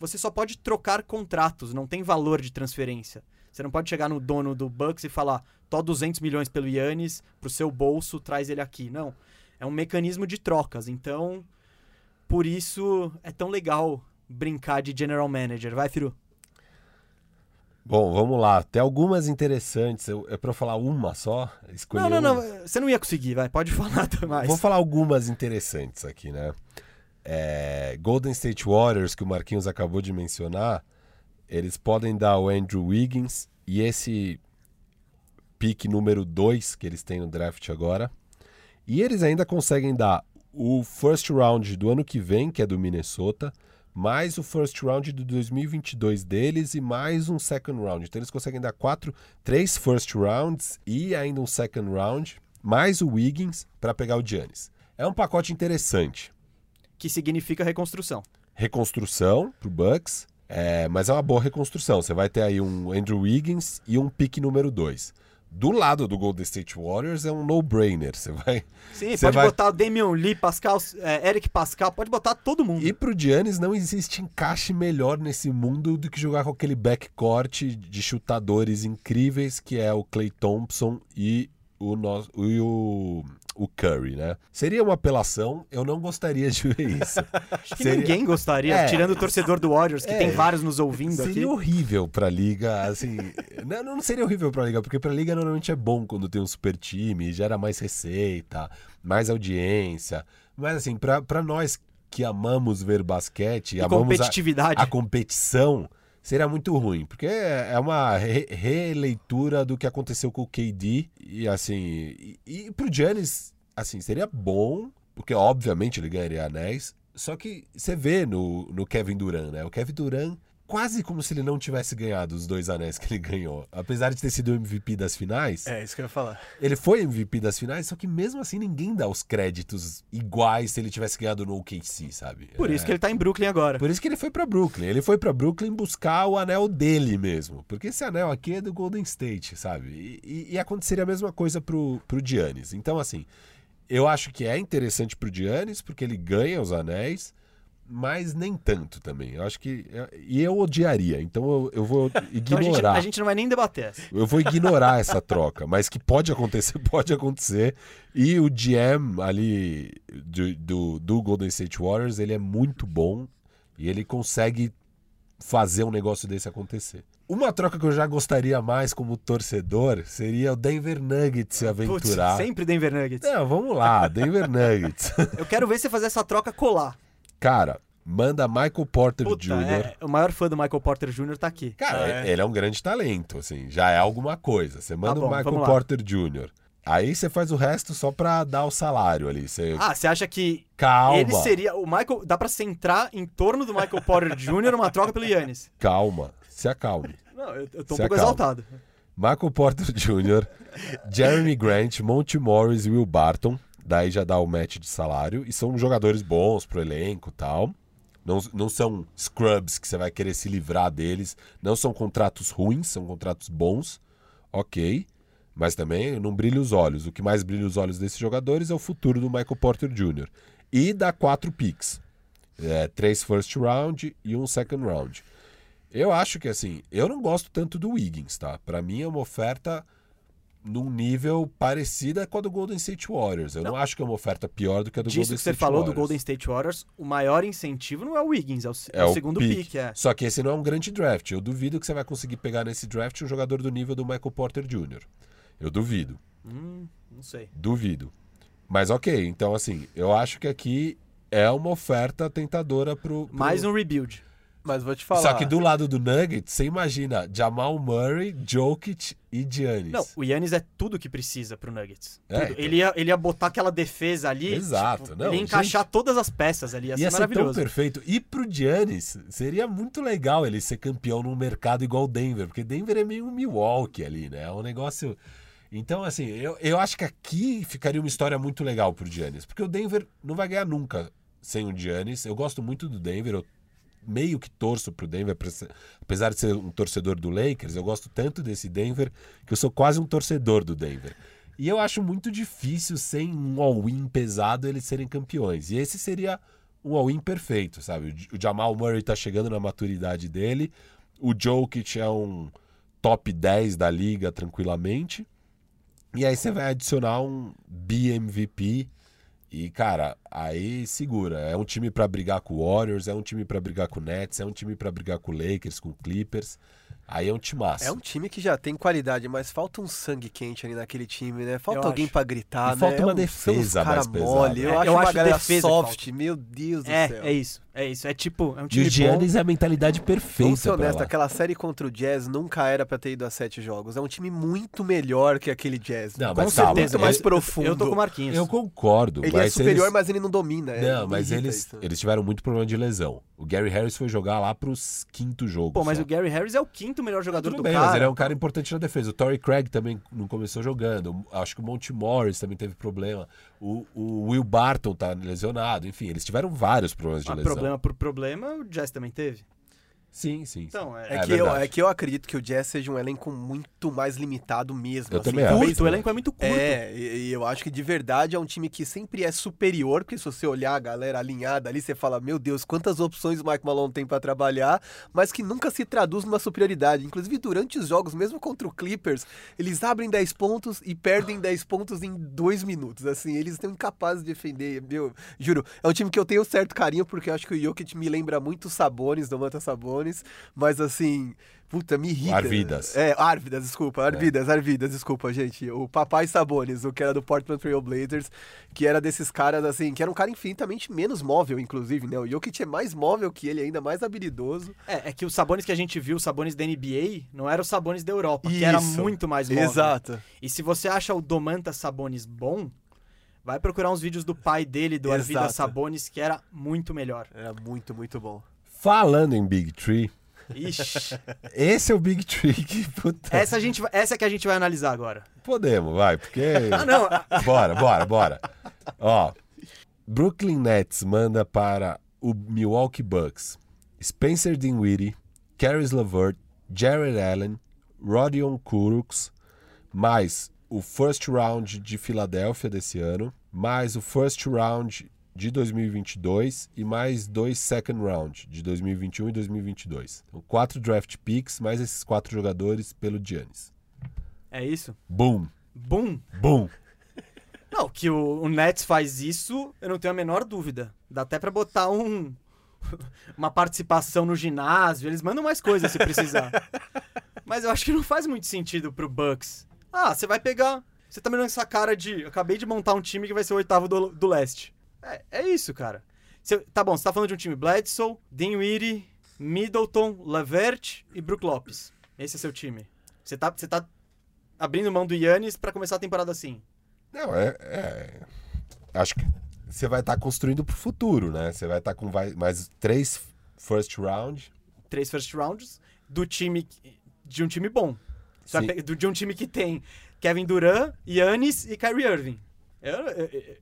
você só pode trocar contratos, não tem valor de transferência. Você não pode chegar no dono do Bucks e falar, tô 200 milhões pelo Yannis, pro seu bolso, traz ele aqui. Não. É um mecanismo de trocas. Então, por isso é tão legal brincar de general manager. Vai, Firu. Bom, vamos lá. Tem algumas interessantes. é pra eu falar uma só? Escolher não, não, não. Você não ia conseguir, vai. Pode [laughs] falar mais. Vou falar algumas interessantes aqui, né? É, Golden State Warriors, que o Marquinhos acabou de mencionar, eles podem dar o Andrew Wiggins e esse pique número 2 que eles têm no draft agora. E eles ainda conseguem dar o first round do ano que vem, que é do Minnesota, mais o first round do 2022 deles e mais um second round. Então eles conseguem dar quatro, três first rounds e ainda um second round, mais o Wiggins para pegar o Giannis. É um pacote interessante que significa reconstrução. Reconstrução pro Bucks, é, mas é uma boa reconstrução. Você vai ter aí um Andrew Wiggins e um pique número 2. Do lado do Golden State Warriors é um no-brainer. Você vai. Sim, pode vai... botar o Damian Lee, Pascal, é, Eric Pascal, pode botar todo mundo. E pro Giannis não existe encaixe melhor nesse mundo do que jogar com aquele backcourt de chutadores incríveis que é o Clay Thompson e o, no... e o o Curry, né? Seria uma apelação, eu não gostaria de ver isso. [laughs] Acho que seria... ninguém gostaria, é, tirando o torcedor do Warriors, que é, tem vários nos ouvindo seria aqui. Seria horrível pra liga, assim. não, não seria horrível pra liga, porque pra liga normalmente é bom quando tem um super time, gera mais receita, mais audiência. Mas assim, pra, pra nós que amamos ver basquete, e amamos competitividade. A, a competição seria muito ruim, porque é uma re releitura do que aconteceu com o KD e assim, e, e pro Giannis, assim, seria bom, porque obviamente ele ganharia anéis, só que você vê no, no Kevin Durant, né? O Kevin Durant quase como se ele não tivesse ganhado os dois anéis que ele ganhou. Apesar de ter sido o MVP das finais. É, isso que eu ia falar. Ele foi MVP das finais, só que mesmo assim ninguém dá os créditos iguais se ele tivesse ganhado no OKC, sabe? Por isso é... que ele tá em Brooklyn agora. Por isso que ele foi para Brooklyn. Ele foi para Brooklyn buscar o anel dele mesmo. Porque esse anel aqui é do Golden State, sabe? E, e, e aconteceria a mesma coisa pro, pro Giannis. Então, assim, eu acho que é interessante pro Giannis, porque ele ganha os anéis mas nem tanto também. Eu acho que. E eu odiaria, então eu, eu vou ignorar. [laughs] então a, gente, a, gente, não vai nem debater. Eu vou ignorar essa troca, mas que pode acontecer, [laughs] pode acontecer. E o GM ali do, do, do Golden State Warriors, ele é muito bom e ele consegue fazer um negócio desse acontecer. Uma troca que eu já gostaria mais como torcedor seria o Denver Nuggets se aventurar. Putz, sempre Denver Nuggets. Não, vamos lá, Denver [laughs] Nuggets. eu quero ver você fazer essa troca colar. Cara, manda Michael Porter Puta, Jr. É, o maior fã do Michael Porter Jr. tá aqui. Cara, é. ele é um grande talento, assim, já é alguma coisa. Você manda tá bom, o Michael Porter Jr. Aí você faz o resto só pra dar o salário ali. Você... Ah, você acha que Calma. ele seria. O Michael. Dá pra centrar em torno do Michael Porter Jr. uma troca pelo Yannis? [laughs] Calma, se acalme. Não, eu, eu tô se um pouco acalme. exaltado. Michael Porter Jr., Jeremy Grant, Monty Morris e Will Barton daí já dá o match de salário. E são jogadores bons pro elenco tal. Não, não são scrubs que você vai querer se livrar deles. Não são contratos ruins, são contratos bons. Ok. Mas também não brilha os olhos. O que mais brilha os olhos desses jogadores é o futuro do Michael Porter Jr. E dá quatro picks. É, três first round e um second round. Eu acho que assim, eu não gosto tanto do Wiggins, tá? Para mim é uma oferta num nível parecida com a do Golden State Warriors. Eu não, acho que é uma oferta pior do que a do Disso Golden que você State falou Warriors. do Golden State Warriors, o maior incentivo não é o Wiggins, é o, é É o segundo pick. pick. é. Só que esse não é um grande draft. Eu duvido que você vai conseguir pegar nesse draft um jogador do nível do Michael Porter Jr. Eu duvido. Hum, não sei. Duvido. Mas ok, então assim, eu acho que aqui é uma oferta tentadora pro. pro... Mais um rebuild. Mas vou te falar. Só que do lado do Nuggets, você imagina Jamal Murray, Jokic e Giannis. Não, o Yannis é tudo que precisa pro Nuggets. É, Tudo. então. ele, ia, ele ia botar aquela defesa ali. Exato, tipo, não, ele ia encaixar gente, todas as peças ali. Ia, ser Ia ser tão maravilhoso. perfeito. E pro Giannis, seria muito legal ele ser campeão num mercado igual o Denver, porque Denver é meio um Milwaukee ali, né? É um negócio. Então, assim, eu, eu acho que aqui ficaria uma história muito legal pro Giannis, porque o Denver não vai ganhar nunca sem o Giannis. Eu gosto muito do Denver, eu meio que torço pro Denver, apesar de ser um torcedor do Lakers, eu gosto tanto desse Denver que eu sou quase um torcedor do Denver. E eu acho muito difícil, sem um all-in pesado, eles serem campeões. E esse seria um all-in perfeito, sabe? O Jamal Murray tá chegando na maturidade dele, o Jokic é um top 10 da liga tranquilamente. E aí você vai adicionar um BMVP e, cara, aí segura. É um time pra brigar com o Warriors, é um time pra brigar com o Nets, é um time pra brigar com o Lakers, com o Clippers. Aí é um timaço. É um time que já tem qualidade, mas falta um sangue quente ali naquele time, né? Falta Eu alguém pra gritar, E né? falta uma É um- defesa mais pesada. mole. Eu É, acho eu uma acho galera defesa que soft, meu Deus do É, céu. é isso. É isso. É tipo, é um E time o bom. Giannis é a mentalidade perfeita Vamos ser honesto, aquela série contra o Jazz nunca era pra ter ido a sete jogos. É um time muito melhor que aquele Jazz. Não, com mas calma, certeza ele- mais eu- profundo. Eu tô com o Marquinhos. Eu concordo. Ele mas é superior, eles... mas ele não domina. é, Não, mas eles, isso. eles tiveram muito problema de lesão. O Gary Harris foi jogar lá pros quinto jogo. Pô, mas só. o Gary Harris é o quinto melhor jogador Tudo do bem, cara. mas ele é um cara importante na defesa. O Torrey Craig também não começou jogando. Acho que o Monte Morris também teve problema. O, o Will Barton tá lesionado. Enfim, eles tiveram vários problemas de Ah, lesão. problema por problema, o Jazz também teve. Sim, sim. Então, é. É, É que eu, é que eu acredito que o Jazz seja um elenco muito mais limitado mesmo. Eu assim, também acho. o elenco é muito curto. É, e, e eu acho que de verdade é um time que sempre é superior, porque se você olhar a galera alinhada ali, você fala, meu Deus, quantas opções o Mike Malone tem pra trabalhar, mas que nunca se traduz numa superioridade. Inclusive, durante os jogos, mesmo contra o Clippers, eles abrem 10 pontos e perdem 10 pontos em 2 minutos. Assim, eles estão incapazes de defender. Meu, juro, é um time que eu tenho certo carinho, porque eu acho que o Jokic me lembra muito o Sabonis, do Manta Sabonis, mas assim. Puta, me irrita. Arvidas. É, Arvidas, desculpa. Arvidas, Arvidas, desculpa, gente. O Papai Sabonis, o que era do Portland Trail Blazers, que era desses caras, assim, que era um cara infinitamente menos móvel, inclusive, né? O Jokic é mais móvel que ele, ainda mais habilidoso. É, é que os Sabonis que a gente viu, os Sabonis da NBA, não eram os Sabonis da Europa, que era Isso. muito mais móvel. Exato. E se você acha o Domantas Sabonis bom, vai procurar uns vídeos do pai dele, do Exato. Arvidas Sabonis, que era muito melhor. Era muito, muito bom. Falando em Big Tree, Ixi. esse é o Big Tree que, puta, essa, a gente, essa é que a gente vai analisar agora. podemos, vai, porque... [laughs] Ah, não. Bora, bora, bora. Ó, Brooklyn Nets manda para o Milwaukee Bucks Spencer Dinwiddie, Caris LeVert, Jared Allen, Rodion Kurucs, mais o first round de Filadélfia desse ano, mais o first round de 2022 e mais dois second round de 2021 e 2022. Então, quatro draft picks, mais esses quatro jogadores pelo Giannis. É isso? Boom, Boom. boom. [laughs] Não, que o, o Nets faz isso, eu não tenho a menor dúvida. Dá até pra botar um [laughs] uma participação no ginásio, eles mandam mais coisas se precisar. [laughs] Mas eu acho que não faz muito sentido pro Bucks. Ah, você vai pegar, você tá me dando essa cara de, acabei de montar um time que vai ser o oitavo do, do leste. É, é isso, cara. Você- tá bom, você tá falando de um time Bledsoe, Dinwiddie, Middleton, Levert e Brook Lopes. Esse é seu time. Você tá, tá abrindo mão do Yannis pra começar a temporada assim. Não, é. é- Acho que você vai estar construindo pro futuro, né? Você vai estar com vai- mais três first round. três first rounds do time de um time bom. Sim. de um time que tem Kevin Durant, Giannis e Kyrie Irving. Eu- eu-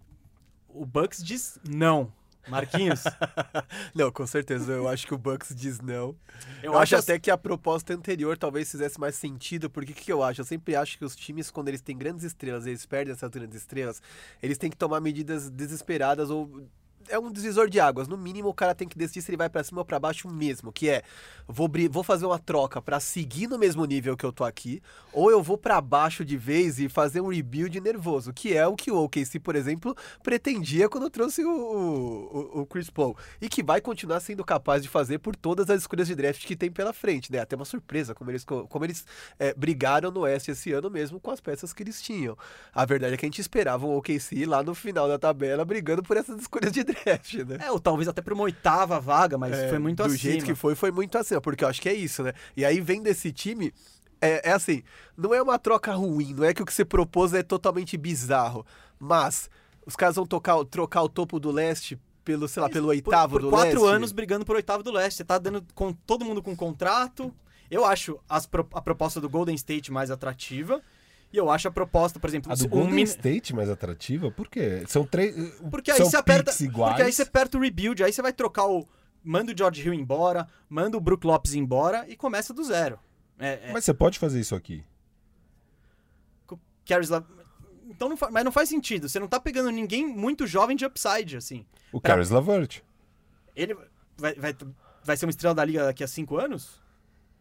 o Bucks diz não. Marquinhos, [laughs] Não, com certeza. Eu acho que o Bucks diz não. eu, Eu, acho acho até que a proposta anterior talvez fizesse mais sentido, porque o que, que eu acho? Eu sempre acho que os times, quando eles têm grandes estrelas e eles perdem essas grandes estrelas, eles têm que tomar medidas desesperadas ou. É um divisor de águas. No mínimo, o cara tem que decidir se ele vai pra cima ou pra baixo mesmo. Que é, vou, vou fazer uma troca pra seguir no mesmo nível que eu tô aqui, ou eu vou pra baixo de vez e fazer um rebuild nervoso, que é o que o OKC, por exemplo, pretendia quando trouxe o, o, o Chris Paul. E que vai continuar sendo capaz de fazer por todas as escolhas de draft que tem pela frente, né? Até uma surpresa, como eles, co- como eles é, brigaram no Oeste esse ano mesmo com as peças que eles tinham. A verdade é que a gente esperava o OKC lá no final da tabela brigando por essas escolhas de draft, né? É, ou talvez até pra uma oitava vaga, mas É, foi muito do acima. jeito que foi, foi muito acima, porque eu acho que é isso, né? E aí vem desse time, é, é assim, não é uma troca ruim, não é que o que você propôs é totalmente bizarro, mas os caras vão tocar, trocar o topo do leste pelo, sei lá, pelo Por- oitavo por, do quatro leste. anos brigando por oitavo do leste. Você tá dando com todo mundo com contrato. Eu acho as a proposta do Golden State mais atrativa. E eu acho a proposta, por exemplo, A do um Golden min- State mais atrativa? Por quê? São três. Porque aí são você aperta. iguais. Porque aí você aperta o rebuild, aí você vai trocar o. Manda o George Hill embora, manda o Brook Lopes embora e começa do zero. É, é, Mas você pode fazer isso aqui. Caris Então não fa- Mas não faz sentido. Você não tá pegando ninguém muito jovem de upside, assim. O Pra- Caris Lavert. Ele vai, vai, vai ser uma estrela da liga daqui a cinco anos?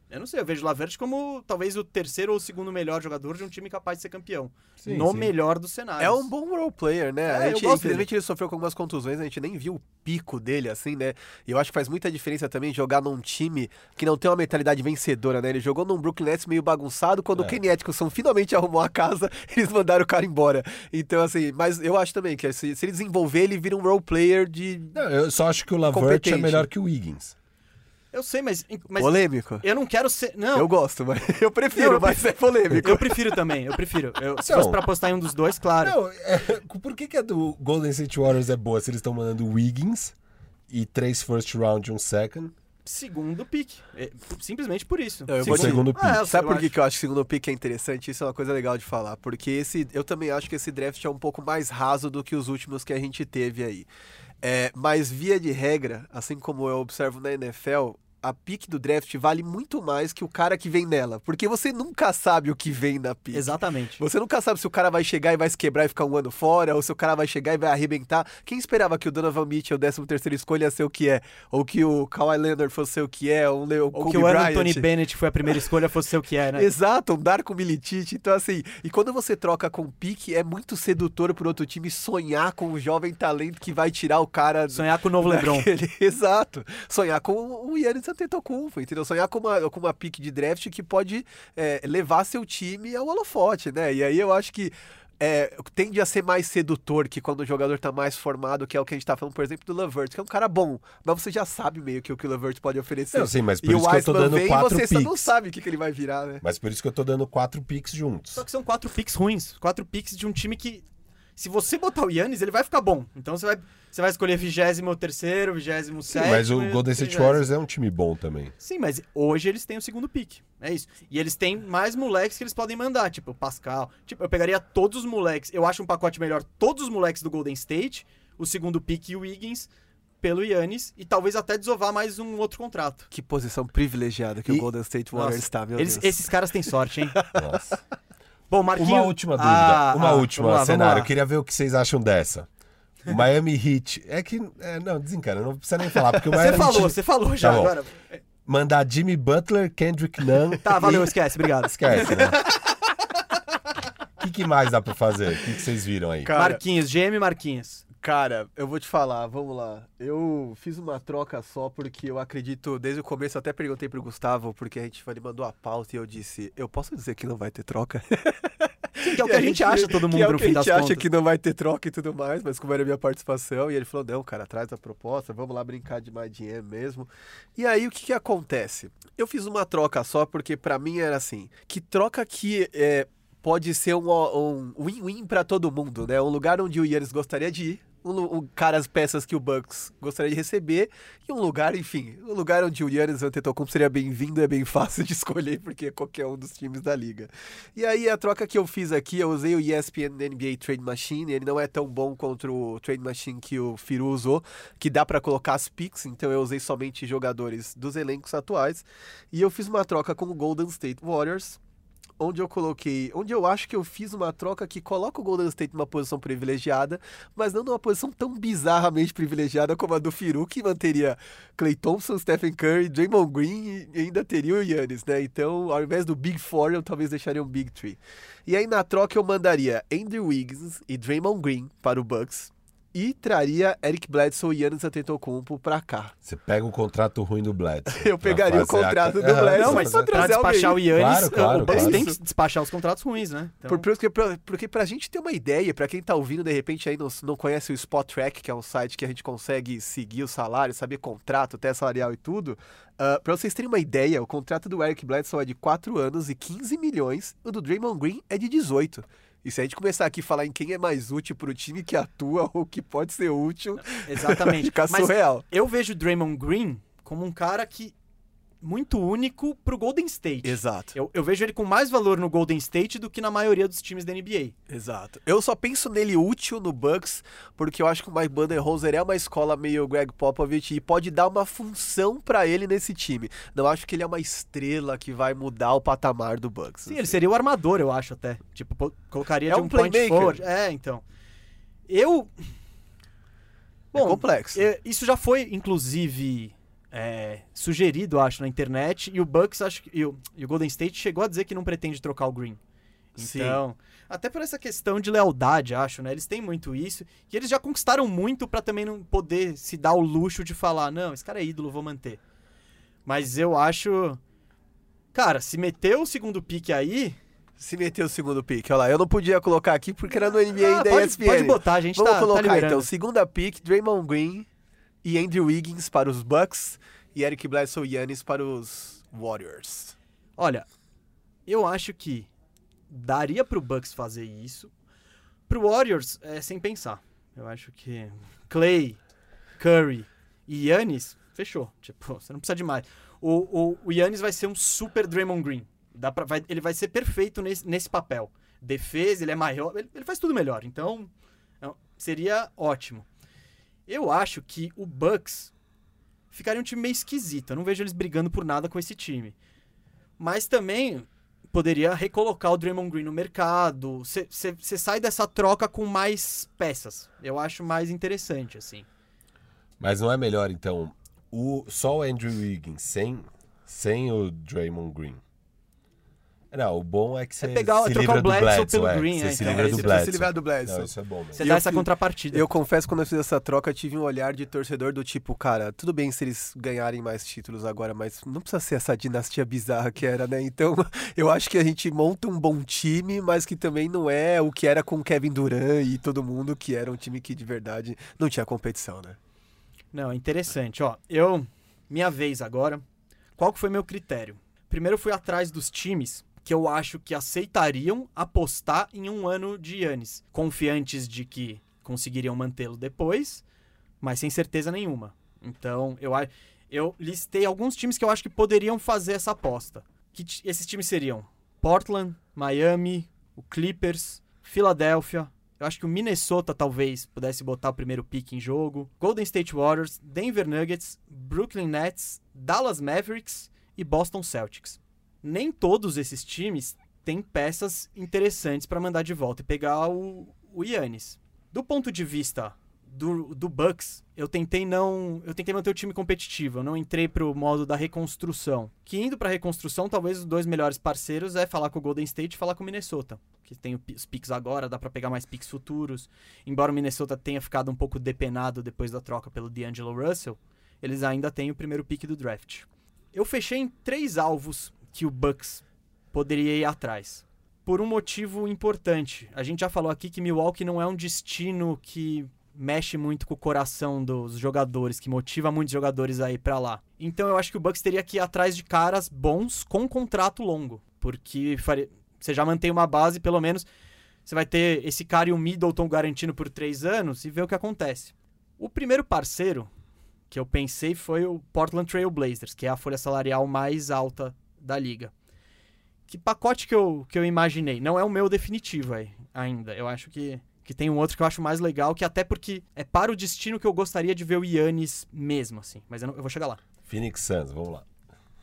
Eu não sei, eu vejo o Laverte como talvez o terceiro ou segundo melhor jogador de um time capaz de ser campeão. Sim, no sim. melhor dos cenários. É um bom role player, né? É, a eu gente, infelizmente ele sofreu com algumas contusões, a gente nem viu o pico dele assim, né? E eu acho que faz muita diferença também jogar num time que não tem uma mentalidade vencedora, né? Ele jogou num Brooklyn Nets meio bagunçado, quando É. o Kenny Atkinson finalmente arrumou a casa, [laughs] eles mandaram o cara embora. Então, assim, mas eu acho também que se, se ele desenvolver, ele vira um role player de Não, eu só acho que o Lavert é melhor que o Wiggins. Eu sei, mas, mas polêmico. eu não quero ser. Não, Eu gosto, mas [laughs] eu prefiro, Não, eu mas é polêmico. eu prefiro também, eu prefiro. Eu- se Não. fosse pra apostar em um dos dois, claro. Não, é, por que, que a do Golden State Warriors é boa se eles estão mandando Wiggins e três first round e um second? Segundo pick. É, simplesmente por isso. Eu O vou te- segundo pick. É, eu- Sabe por que, eu acho que o segundo pick é interessante? Isso é uma coisa legal de falar. Porque esse, eu também acho que esse draft é um pouco mais raso do que os últimos que a gente teve aí. É, mas, via de regra, assim como eu observo na NFL, a pick do draft vale muito mais que o cara que vem nela. Porque você nunca sabe o que vem na pick. Exatamente. Você nunca sabe se o cara vai chegar e vai se quebrar e ficar um ano fora, ou se o cara vai chegar e vai arrebentar. Quem esperava que o Donovan Mitchell, 13 terceira escolha, ia ser o que é? Ou que o Kawhi Leonard fosse ser o que é? Ou, o Ou Kobe que o Bryant. Anthony Bennett foi a primeira escolha fosse ser o que é, né? [laughs] Exato, um Darko Milicic. Então, assim, e quando você troca com pique, é muito sedutor pro outro time sonhar com um jovem talento que vai tirar o cara. Sonhar com o novo [laughs] LeBron. daquele- [laughs] Exato. Sonhar com o Yannis Antetokounmpo, entendeu? Sonhar com uma, com uma pique de draft que pode é, levar seu time ao holofote, né? E aí eu acho que é, tende a ser mais sedutor que quando o jogador tá mais formado, que é o que a gente tá falando, por exemplo, do Levert, que é um cara bom, mas você já sabe meio que o que o Levert pode oferecer. Não, sim, mas por e isso o que eu tô dando vem e quatro você só não picks. sabe o que, que ele vai virar, né? Mas por isso que eu tô dando quatro picks juntos. Só que são quatro picks ruins. Quatro picks de um time que. Se você botar o Yannis, ele vai ficar bom. Então você vai, você vai escolher vigésimo terceiro, vigésimo Sim, sétimo. mas o e Golden State 30º. Warriors é um time bom também. Sim, mas hoje eles têm o segundo pick. É isso. E eles têm mais moleques que eles podem mandar, tipo o Pascal. Tipo, eu pegaria todos os moleques. Eu acho um pacote melhor todos os moleques do Golden State, o segundo pick e o Wiggins pelo Yannis e talvez até desovar mais um outro contrato. Que posição privilegiada que E- o Golden State Warriors está, meu eles- Deus. esses caras têm sorte, hein? [laughs] Nossa. Bom, Marquinhos. Uma última dúvida. Ah, uma ah, última lá, cenário. Eu queria ver o que vocês acham dessa. O Miami Heat. É que. é, não, desencana, não precisa nem falar. Porque o Você Miami falou, Heat você falou já bom. agora. mandar Jimmy Butler, Kendrick Nunn. Tá, valeu, e- esquece, obrigado. Esquece, né? O [laughs] que, que mais dá pra fazer? O que, que vocês viram aí? Cara, Marquinhos, GM Marquinhos. Cara, eu vou te falar, vamos lá. Eu fiz uma troca só porque eu acredito, desde o começo eu até perguntei pro Gustavo, porque a gente ele mandou a pauta e eu disse, eu posso dizer que não vai ter troca? [laughs] Que é o que a gente acha, todo que mundo, é o no que fim a gente acha que não vai ter troca e tudo mais, mas como era a minha participação, e ele falou, não, cara, traz a proposta, vamos lá brincar de mais dinheiro mesmo. E aí, o que que acontece? Eu fiz uma troca só porque pra mim era assim, que troca que é, pode ser um um win-win pra todo mundo, né? Um lugar onde o Yannis gostaria de ir, um cara, as peças que o Bucks gostaria de receber e um lugar, enfim, um lugar onde o Yannis Antetokounmpo seria bem-vindo é bem fácil de escolher porque é qualquer um dos times da liga. E aí a troca que eu fiz aqui, eu usei o ESPN NBA Trade Machine, ele não é tão bom contra o Trade Machine que o Firu usou, que dá pra colocar as picks, então eu usei somente jogadores dos elencos atuais e eu fiz uma troca com o Golden State Warriors onde eu coloquei, onde eu acho que eu fiz uma troca que coloca o Golden State numa posição privilegiada, mas não numa posição tão bizarramente privilegiada como a do Firu, que manteria Clay Thompson, Stephen Curry, Draymond Green e ainda teria o Yannis, né? Então, ao invés do Big Four, eu talvez deixaria um Big Three. E aí na troca eu mandaria Andrew Wiggins e Draymond Green para o Bucks e traria Eric Bledsoe e Yannis Antetokounmpo pra cá. Você pega o contrato ruim do Bledsoe. [laughs] Eu pra pegaria o fazer a- contrato do Bledsoe. Não, mas só pra alguém. despachar o Yannis, Claro, claro, o Bucks claro. tem que despachar os contratos ruins, né? Então, Por, porque, pra- porque pra gente ter uma ideia, pra quem tá ouvindo, de repente aí não, não conhece o Spot Track, que é um site que a gente consegue seguir o salário, saber contrato, até salarial e tudo. Uh, pra vocês terem uma ideia, o contrato do Eric Bledsoe é de 4 anos e 15 milhões, o do Draymond Green é de 18. E se a gente começar aqui a falar em quem é mais útil pro time que atua ou que pode ser útil, exatamente. [laughs] fica Mas surreal. eu vejo o Draymond Green como um cara que muito único pro Golden State. Exato. Eu, eu vejo ele com mais valor no Golden State do que na maioria dos times da NBA. Exato. Eu só penso nele útil no Bucks, porque eu acho que o Mike Budenholzer é uma escola meio Greg Popovich e pode dar uma função pra ele nesse time. Não acho que ele é uma estrela que vai mudar o patamar do Bucks. Sim, ele seria o armador, eu acho até. Tipo, colocaria É de um um playmaker. forward. É, então. Eu. é complexo. Isso já foi, inclusive, é, sugerido, acho, na internet. E o Bucks, acho que, e, o, e o Golden State chegou a dizer que não pretende trocar o Green. Sim. Então, até por essa questão de lealdade, acho, né? Eles têm muito isso. E eles já conquistaram muito pra também não poder se dar o luxo de falar, não, esse cara é ídolo, vou manter. Mas eu acho. Cara, se meter o segundo pique aí. Se meter o segundo pick, olha lá, eu não podia colocar aqui porque era no NBA Ah, da pode, ESPN. pode botar, a gente Vamos tá, tá colocar liberando. então, segunda pick, Draymond Green e Andrew Wiggins para os Bucks e Eric Bledsoe e Yannis para os Warriors. Olha, eu acho que daria pro Bucks fazer isso. Pro Warriors, é sem pensar. Eu acho que Clay, Curry e Yannis, fechou. Tipo, você não precisa de mais. O, o, o Yannis vai ser um super Draymond Green. Dá pra, vai- ele vai ser perfeito nesse, nesse papel. Defesa, ele é maior, ele, ele faz tudo melhor. Então, é- seria ótimo. Eu acho que o Bucks ficaria um time meio esquisito. Eu não vejo eles brigando por nada com esse time. Mas também poderia recolocar o Draymond Green no mercado. Você sai dessa troca com mais peças. Eu acho mais interessante, assim. Mas não é melhor, então, o, só o Andrew Wiggins sem, sem o Draymond Green? Não, o bom é que você pegar- se trocar livra o do Bledsoe Bledsoe. pelo é, Green, você é, se então. livra É, do você Bledsoe. se livrar do Bledsoe. Não, isso é bom. Você E dá eu essa contrapartida. Eu confesso, quando eu fiz essa troca, eu tive um olhar de torcedor do tipo, cara, tudo bem se eles ganharem mais títulos agora, mas não precisa ser essa dinastia bizarra que era, né? Então, [laughs] eu acho que a gente monta um bom time, mas que também não é o que era com Kevin Durant e todo mundo, que era um time que de verdade não tinha competição, né? Não, interessante. Ó, eu. Minha vez agora. Qual que foi meu critério? Primeiro eu fui atrás dos times que eu acho que aceitariam apostar em um ano de Yannis, confiantes de que conseguiriam mantê-lo depois, mas sem certeza nenhuma. Então, eu, eu listei alguns times que eu acho que poderiam fazer essa aposta. Que esses times seriam Portland, Miami, o Clippers, Filadélfia. Eu acho que o Minnesota talvez pudesse botar o primeiro pick em jogo. Golden State Warriors, Denver Nuggets, Brooklyn Nets, Dallas Mavericks e Boston Celtics. Nem todos esses times têm peças interessantes para mandar de volta e pegar o, o Yannis. Do ponto de vista do, do Bucks, eu tentei não, eu tentei manter o time competitivo, eu não entrei pro modo da reconstrução. Que indo pra reconstrução, talvez os dois melhores parceiros é falar com o Golden State e falar com o Minnesota, que tem os picks agora, dá pra pegar mais picks futuros. Embora o Minnesota tenha ficado um pouco depenado depois da troca pelo D'Angelo Russell, eles ainda têm o primeiro pick do draft. Eu fechei em três alvos que o Bucks poderia ir atrás. Por um motivo importante. A gente já falou aqui que Milwaukee não é um destino que mexe muito com o coração dos jogadores, que motiva muitos jogadores a ir pra lá. Então eu acho que o Bucks teria que ir atrás de caras bons com contrato longo, porque você já mantém uma base, pelo menos Você vai ter esse cara e o Middleton garantindo por três anos e ver o que acontece. O primeiro parceiro que eu pensei foi o Portland Trail Blazers, que é a folha salarial mais alta da liga. Que pacote que eu, que eu imaginei? Não é o meu definitivo aí, ainda. Eu acho que, que tem um outro que eu acho mais legal, que até porque é para o destino que eu gostaria de ver o Yannis mesmo, assim. Mas eu, não- eu vou chegar lá. Phoenix Suns, vamos lá.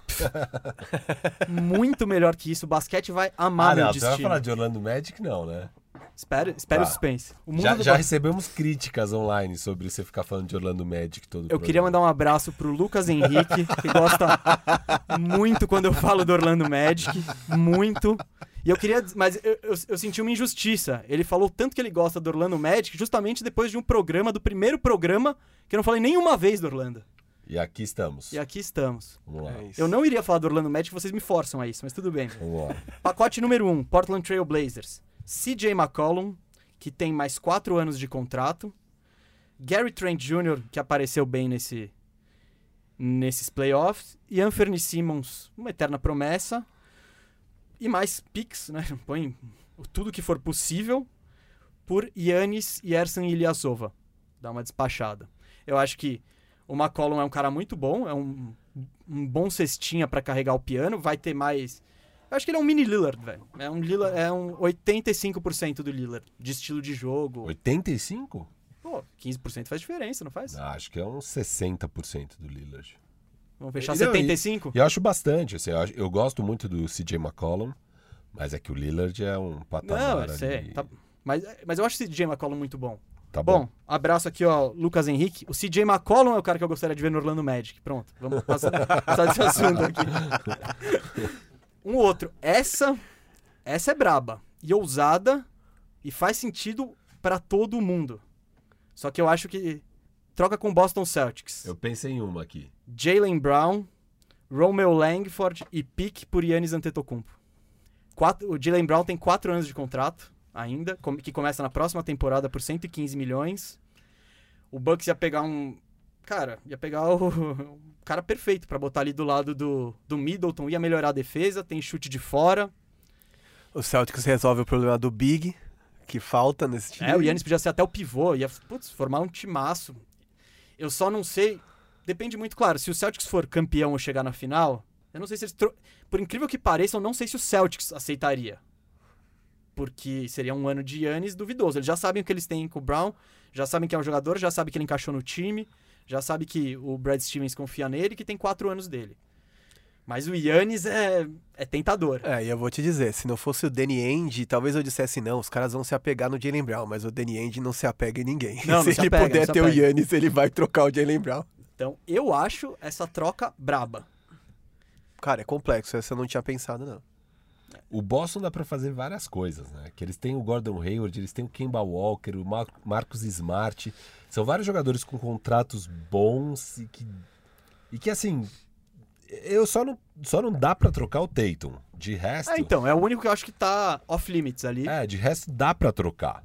[laughs] Muito melhor que isso. O basquete vai amar ah, meu não, você vai destino. falar de Orlando Magic, não, né? Espera, espera o Tá. suspense. O mundo Já, do já recebemos críticas online sobre você ficar falando de Orlando Magic todo Eu queria mandar um abraço pro Lucas Henrique, que gosta muito quando eu falo do Orlando Magic. Muito. E eu queria. Mas eu, eu, eu senti uma injustiça. Ele falou tanto que ele gosta do Orlando Magic, justamente depois de um programa, do primeiro programa, que eu não falei nenhuma vez do Orlando. E aqui estamos. E aqui estamos. Vamos lá. É. Eu não iria falar do Orlando Magic, vocês me forçam a isso, mas tudo bem. Vamos lá. Pacote número 1, um, Portland Trail Blazers. CJ McCollum, que tem mais 4 anos de contrato. Gary Trent Jr., que apareceu bem nesse, nesses playoffs. E Anthony Simmons, uma eterna promessa. E mais picks, né? [laughs] Põe tudo que for possível por Yannis e Ersan Ilyasova. Dá uma despachada. Eu acho que o McCollum é um cara muito bom, é um, um bom cestinha pra carregar o piano, vai ter mais eu acho que ele é um mini Lillard, velho. É um Lillard, é um 85% do Lillard, de estilo de jogo. 85? Pô, 15% faz diferença, não faz? Ah, acho que é uns 60% do Lillard. Vamos fechar Não, e- 75? E eu acho bastante, assim, eu, acho- eu gosto muito do CJ McCollum, mas é que o Lillard é um patamar Não, eu ali. sei. tá- mas, mas eu acho o CJ McCollum muito bom. Tá bom. Bom, abraço aqui, ó, Lucas Henrique. O CJ McCollum é o cara que eu gostaria de ver no Orlando Magic. Pronto, vamos passar, [laughs] passar desse assunto aqui. [laughs] Um outro. Essa, essa é braba e ousada e faz sentido pra todo mundo. Só que eu acho que troca com Boston Celtics. Eu pensei em uma aqui. Jalen Brown, Romeo Langford e pique por Yannis Antetokounmpo. Quatro, o Jalen Brown tem 4 anos de contrato ainda, que começa na próxima temporada por 115 milhões. O Bucks ia pegar um... Cara, ia pegar o, [laughs] o cara perfeito pra botar ali do lado do, do Middleton. Ia melhorar a defesa, tem chute de fora. O Celtics resolve o problema do Big, que falta nesse time. É, o Yannis podia ser até o pivô, ia putz, formar um timaço. Eu só não sei. Depende muito, claro. Se o Celtics for campeão ou chegar na final, eu não sei se eles. tro- Por incrível que pareça, eu não sei se o Celtics aceitaria. Porque seria um ano de Yannis duvidoso. Eles já sabem o que eles têm com o Brown, já sabem que é um jogador, já sabem que ele encaixou no time, já sabem que o Brad Stevens confia nele e que tem quatro anos dele. Mas o Yannis é, é tentador. É, e eu vou te dizer, se não fosse o Danny Ainge, talvez eu dissesse não, os caras vão se apegar no Jalen Brown, mas o Danny Ainge não se apega em ninguém. Não, [laughs] se não se ele apega, não puder se ter o apega. Yannis, ele vai trocar o Jalen Brown. Então, eu acho essa troca braba. Cara, é complexo, essa eu não tinha pensado, não. O Boston dá pra fazer várias coisas, né? Que eles têm o Gordon Hayward, eles têm o Kemba Walker, o Mar Marcus Smart. São vários jogadores com contratos bons e que, e que assim, eu só não, só não dá pra trocar o Tatum. De resto, É, então, é o único que eu acho que tá off-limits ali. é, de resto dá pra trocar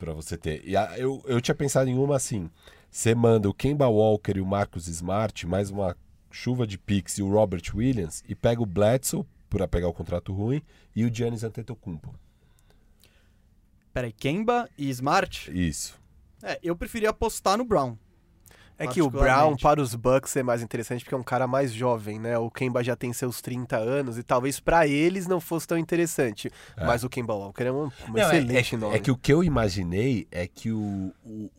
pra você ter. E a- eu, eu tinha pensado em uma assim, você manda o Kemba Walker e o Marcus Smart, mais uma chuva de picks e o Robert Williams e pega o Bledsoe pra pegar o contrato ruim e o Giannis Antetokounmpo. Peraí, Kemba e Smart? Isso. É, eu preferia apostar no Brown. É que o Brown, para os Bucks, é mais interessante porque é um cara mais jovem, né? O Kemba já tem seus 30 anos e talvez pra eles não fosse tão interessante. É. Mas o Kemba Walker é um, um Não, é- excelente é, nome. é que o que eu imaginei é que o, o,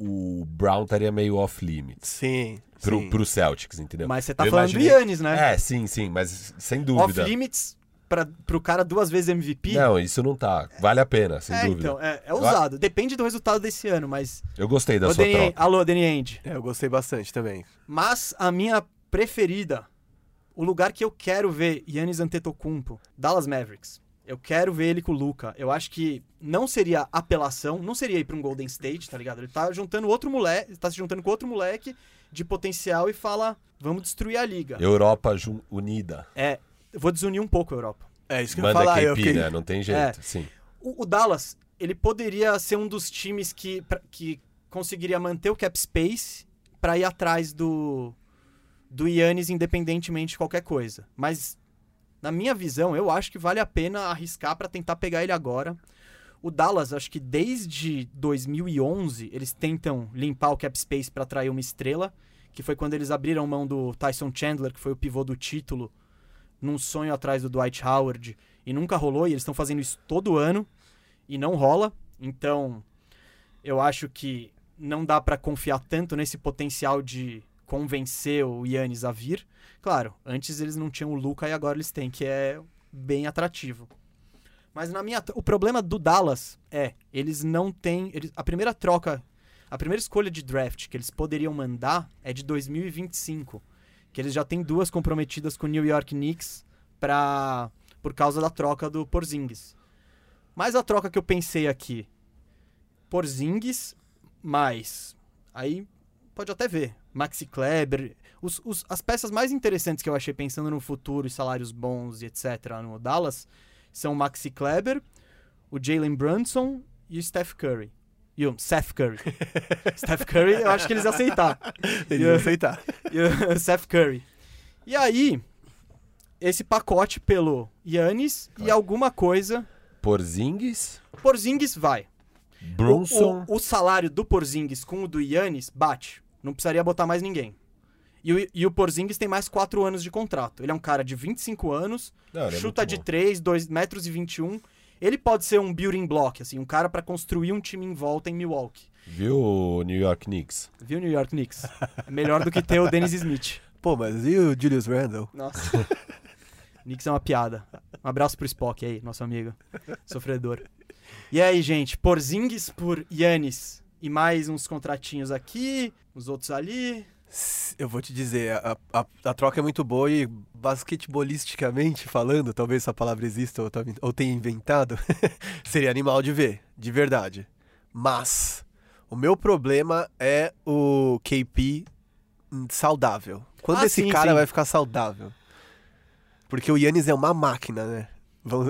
o Brown estaria meio off-limits Sim, pro, sim. pro Celtics, entendeu? Mas você tá Eu falando imaginei- do Yannis, né? É, sim, sim, mas sem dúvida. Off-limits pra, pro cara duas vezes MVP? Não, isso não tá. Vale a pena, sem é, dúvida. então, é, é ousado. Depende do resultado desse ano, mas... Eu gostei da Ô, sua Danny, troca. alô, Danny Ainge. É, eu gostei bastante também. Mas a minha preferida, o lugar que eu quero ver Yannis Antetokounmpo, Dallas Mavericks. Eu quero ver ele com o Luca. Eu acho que não seria apelação, não seria ir pra um Golden State, tá ligado? Ele tá juntando outro moleque, tá se juntando com outro moleque de potencial e fala, vamos destruir a liga. Europa unida. É, vou desunir um pouco a Europa. É isso que eu ia Manda falar. KP, eu fiquei- né? Não tem jeito, É. sim. O, o Dallas, ele poderia ser um dos times que, pra- que conseguiria manter o cap space pra ir atrás do, do Yannis independentemente de qualquer coisa. Mas, na minha visão, eu acho que vale a pena arriscar pra tentar pegar ele agora. O Dallas, acho que desde 2011, eles tentam limpar o cap space para atrair uma estrela, que foi quando eles abriram mão do Tyson Chandler, que foi o pivô do título, num sonho atrás do Dwight Howard, e nunca rolou, e eles estão fazendo isso todo ano, e não rola. Então, eu acho que não dá para confiar tanto nesse potencial de convencer o Yannis a vir. Claro, antes eles não tinham o Luca e agora eles têm, que é bem atrativo. Mas na minha, o problema do Dallas é, eles não têm, eles, a primeira troca, a primeira escolha de draft que eles poderiam mandar é de 2025, que eles já têm duas comprometidas com o New York Knicks para por causa da troca do Porzingis. Mas a troca que eu pensei aqui, Porzingis mais aí pode até ver, Maxi Kleber, os, os, as peças mais interessantes que eu achei pensando no futuro e salários bons e etc. no Dallas são o Maxi Kleber, o Jalen Brunson e o Steph Curry. E o Seth Curry. Steph Curry, eu acho que eles iam aceitar. Eles iam aceitar. E o Seth Curry. E aí, esse pacote pelo Yannis e alguma coisa. Porzingis, Porzingis vai. Brunson. O, o, o salário do Porzingis com o do Yannis bate. Não precisaria botar mais ninguém. E o, e o Porzingis tem mais 4 anos de contrato. Ele é um cara de 25 anos, Não, é chuta muito de bom. 3, 2 metros e 21. Ele pode ser um building block, assim, um cara pra construir um time em volta em Milwaukee. Viu o New York Knicks? Viu, New York Knicks? É melhor do que ter o Dennis Smith. Pô, mas e o Julius Randle? Nossa. [laughs] Knicks é uma piada. Um abraço pro Spock aí, nosso amigo. Sofredor. E aí, gente, Porzingis por Yannis. E mais uns contratinhos aqui, os outros ali. Eu vou te dizer, a, a, a troca é muito boa e basquetebolisticamente falando, talvez essa palavra exista ou, ou tenha inventado, [laughs] seria animal de ver, de verdade. Mas o meu problema é o KP saudável. Quando Ah, esse sim, cara sim. vai ficar saudável? Porque o Yannis é uma máquina, né?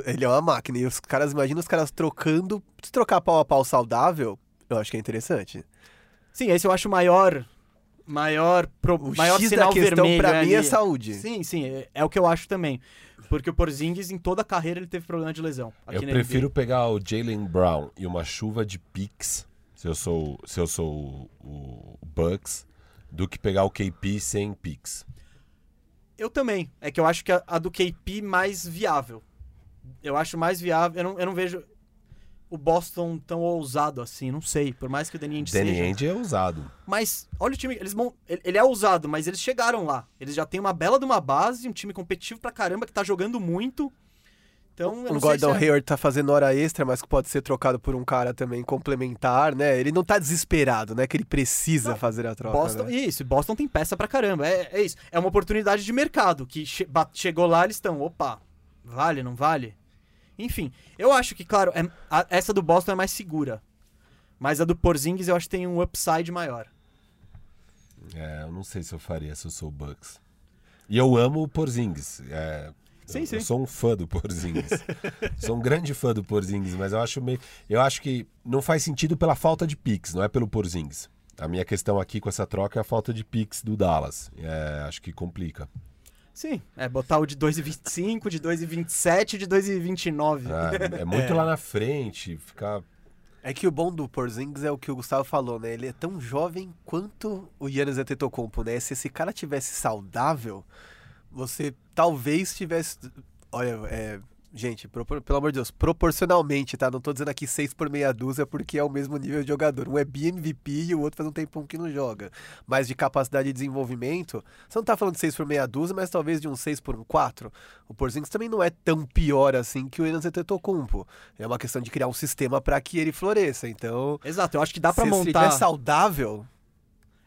Ele é uma máquina. E os caras, imagina os caras trocando. Se trocar pau a pau saudável, eu acho que é interessante. Sim, esse eu acho o maior. Maior, pro, O maior X sinal da questão vermelho pra mim é saúde. Sim, sim, é, é o que eu acho também. Porque o Porzingis, em toda a carreira, ele teve problema de lesão. aqui Eu prefiro NBA. pegar o Jalen Brown e uma chuva de picks, se eu sou, se eu sou o, o Bucks, do que pegar o KP sem picks. Eu também. É que eu acho que a, a do KP mais viável. Eu acho mais viável. Eu não, eu não vejo o Boston tão ousado assim, não sei. Por mais que o Danny Ainge Danny seja. Ainge é usado. Mas olha o time, eles vão, ele é ousado, mas eles chegaram lá. Eles já têm uma bela de uma base, um time competitivo pra caramba que tá jogando muito. Então, eu O não sei Gordon se é- Hayward tá fazendo hora extra, mas que pode ser trocado por um cara também complementar, né? Ele não tá desesperado, né? Que ele precisa Não, fazer a troca. Boston, né? isso, Boston tem peça pra caramba. É, é isso. É uma oportunidade de mercado que che- chegou lá, eles estão, opa, vale, não vale? Enfim, eu acho que, claro, é- a- essa do Boston é mais segura. Mas a do Porzingis eu acho que tem um upside maior. É, eu não sei se eu faria se eu sou o Bucks. E eu amo o Porzingis. É, Sim, eu, sim. eu sou um fã do Porzingis. [laughs] sou um grande fã do Porzingis, mas eu acho meio, eu acho que não faz sentido pela falta de picks, não é pelo Porzingis. A minha questão aqui com essa troca é a falta de picks do Dallas. É, acho que complica. Sim, é botar o de 2,25, de 2,27 de 2,29. É, é muito É. lá na frente, ficar É que o bom do Porzingis é o que o Gustavo falou, né? Ele é tão jovem quanto o Yannis Antetokounmpo, né? Se esse cara tivesse saudável, você talvez tivesse... Olha, é... Gente, propor- pelo amor de Deus, proporcionalmente, tá? Não tô dizendo aqui seis por meia dúzia porque é o mesmo nível de jogador. Um é BMVP e o outro faz um tempão que não joga. Mas de capacidade de desenvolvimento, você não tá falando de seis por meia dúzia, mas talvez de um seis por um quatro. O Porzingis também não é tão pior assim que o Yannis Antetokounmpo. É uma questão de criar um sistema para que ele floresça. Então, Exato, eu acho que dá pra se ele montar. estiver saudável,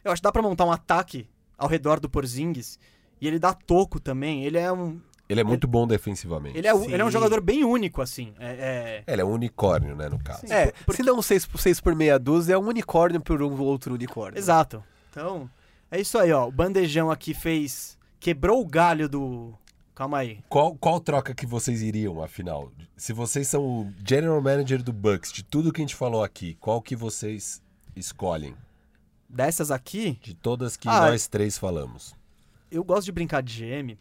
Eu acho que dá pra montar um ataque ao redor do Porzingis. E ele dá toco também. Ele é um. Ele é muito bom defensivamente. Ele é, ele é um jogador bem único, assim. É, é- Ele é um unicórnio, né, no caso. Sim. é, por- porque- se não seis, seis por meia dúzia, é um unicórnio por um outro unicórnio. Exato. Então, é isso aí, ó. O bandejão aqui fez. Quebrou o galho do. Calma aí. Qual, qual troca que vocês iriam, afinal? Se vocês são o general manager do Bucks, de tudo que a gente falou aqui, qual que vocês escolhem? Dessas aqui, De todas que Ah, nós três falamos. Eu gosto de brincar de GM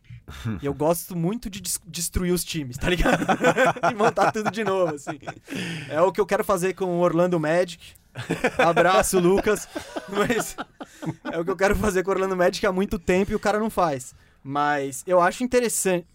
e eu gosto muito de des- destruir os times, tá ligado? [laughs] e montar tudo de novo, assim. É o que eu quero fazer com o Orlando Magic. Abraço, Lucas. [laughs] Mas é o que eu quero fazer com o Orlando Magic há muito tempo e o cara não faz. Mas eu acho interessante.